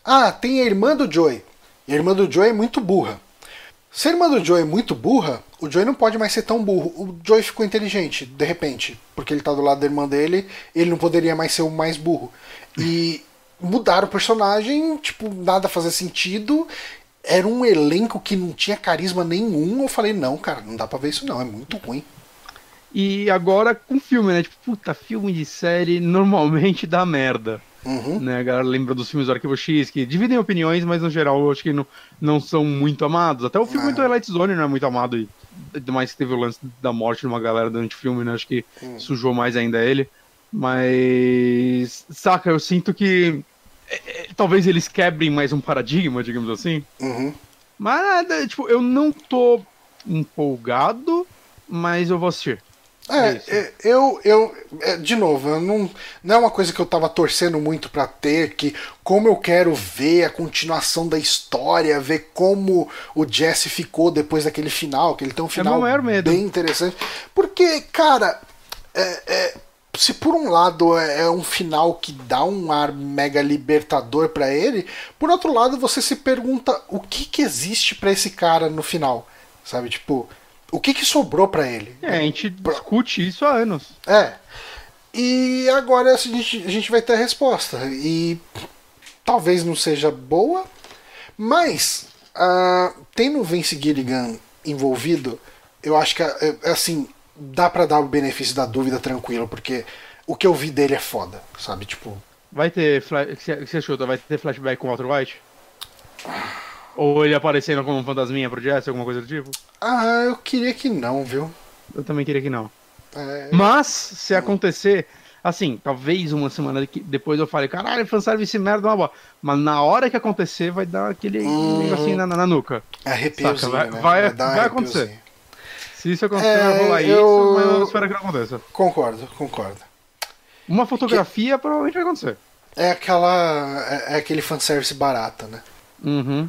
Ah, tem a irmã do Joey. E a irmã do Joey é muito burra. Se a irmã do Joey é muito burra, o Joey não pode mais ser tão burro. O Joey ficou inteligente, de repente, porque ele tá do lado da irmã dele, ele não poderia mais ser o mais burro. E mudaram o personagem, tipo, nada fazia sentido. Era um elenco que não tinha carisma nenhum. Eu falei, não, cara, não dá pra ver isso não, é muito ruim. E agora com filme, né? Tipo, puta, filme de série normalmente dá merda. Uhum. Né? A galera lembra dos filmes do Arquivo X, que dividem opiniões, mas no geral eu acho que não, não são muito amados. Até o filme Não. do Twilight Zone não é muito amado. E mais que teve o lance da morte de uma galera durante o filme, né? Acho que Hum. sujou mais ainda ele. Mas. Saca, eu sinto que. é, é, talvez eles quebrem mais um paradigma, digamos assim. Uhum. Mas, nada, tipo, eu não tô empolgado, mas eu vou assistir. É, Isso. é, eu, eu, é, de novo, eu não, não é uma coisa que eu tava torcendo muito pra ter, que como eu quero ver a continuação da história, ver como o Jesse ficou depois daquele final, que ele tem um final bem interessante. Porque, cara, é- é, se por um lado é, é um final que dá um ar mega libertador pra ele, por outro lado você se pergunta o que que existe pra esse cara no final, sabe? Tipo, o que que sobrou pra ele? É, a gente discute isso há anos. É. E agora a gente, a gente vai ter a resposta. E talvez não seja boa, mas ah, tendo o Vince Gilligan envolvido, eu acho que é, é assim, dá pra dar o benefício da dúvida tranquilo, porque o que eu vi dele é foda, sabe? Tipo, Vai ter. O que você- chuta? Vai ter flashback com o Walter White? Ou ele aparecendo como um fantasminha pro Jesse, alguma coisa do tipo? ah, eu queria que não, viu? Eu também queria que não. É, Mas, se acontecer, assim, talvez uma semana que- depois eu fale, caralho, fanservice merda, uma boa. Mas na hora que acontecer, vai dar aquele Uhum. negocinho na, na nuca. arrepiozinho, vai- né? vai- um vai acontecer. Se isso acontecer, É, vai rolar eu- isso, mas eu espero que não aconteça. Concordo, concordo. Uma fotografia provavelmente vai acontecer. É aquela. É, é aquele fanservice barata, né? Uhum.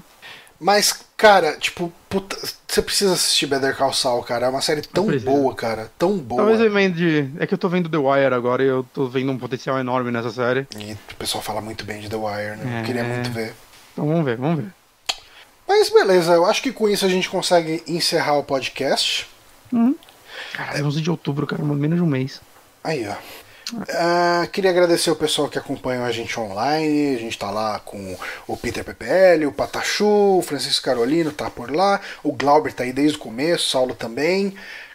Mas, cara, tipo, puta, você precisa assistir Better Call Saul, cara. É uma série tão preciso. boa, cara. Tão boa. Talvez eu emende. É que eu tô vendo The Wire agora e eu tô vendo um potencial enorme nessa série. E o pessoal fala muito bem de The Wire, né? Eu É. queria muito ver. Então vamos ver, vamos ver. Mas beleza, eu acho que com isso a gente consegue encerrar o podcast. Caralho, 11 de outubro, cara, menos de um mês. Aí, ó. Ah, queria agradecer o pessoal que acompanhou a gente online. A gente tá lá com o Peter PPL, o Patachu, o Francisco Carolino tá por lá, o Glauber tá aí desde o começo, o Saulo também.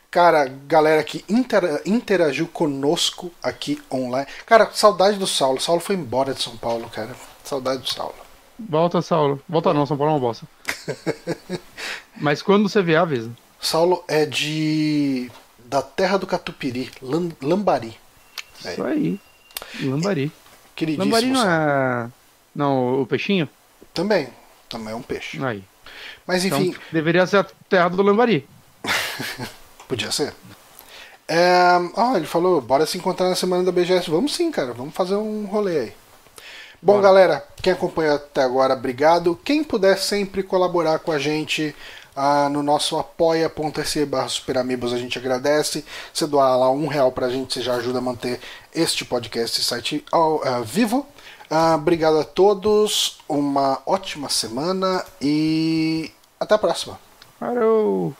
Cara, galera que intera- interagiu conosco aqui online. Cara, saudade do Saulo. O Saulo foi embora de São Paulo, cara. Saudade do Saulo. Volta, Saulo. Volta não, São Paulo é uma bosta. Mas quando você vier, avisa. Saulo é de. da terra do Catupiri, Lam- Lambari. É. Isso aí. Lambari. Queridíssimo. Lambari não é. Não, o peixinho? Também. Também é um peixe. Aí. Mas Então, enfim, deveria ser a terra do Lambari. podia ser. É, Ah, ele falou, bora se encontrar na semana da BGS. Vamos sim, cara. Vamos fazer um rolê aí. Bom, Bora. galera, quem acompanhou até agora, obrigado. Quem puder sempre colaborar com a gente ah, no nosso apoia.se barra superamigos, a gente agradece. Você doar lá um real pra gente, você já ajuda a manter este podcast, esse site ao, ah, vivo. Ah, obrigado a todos, uma ótima semana e até a próxima. Parou.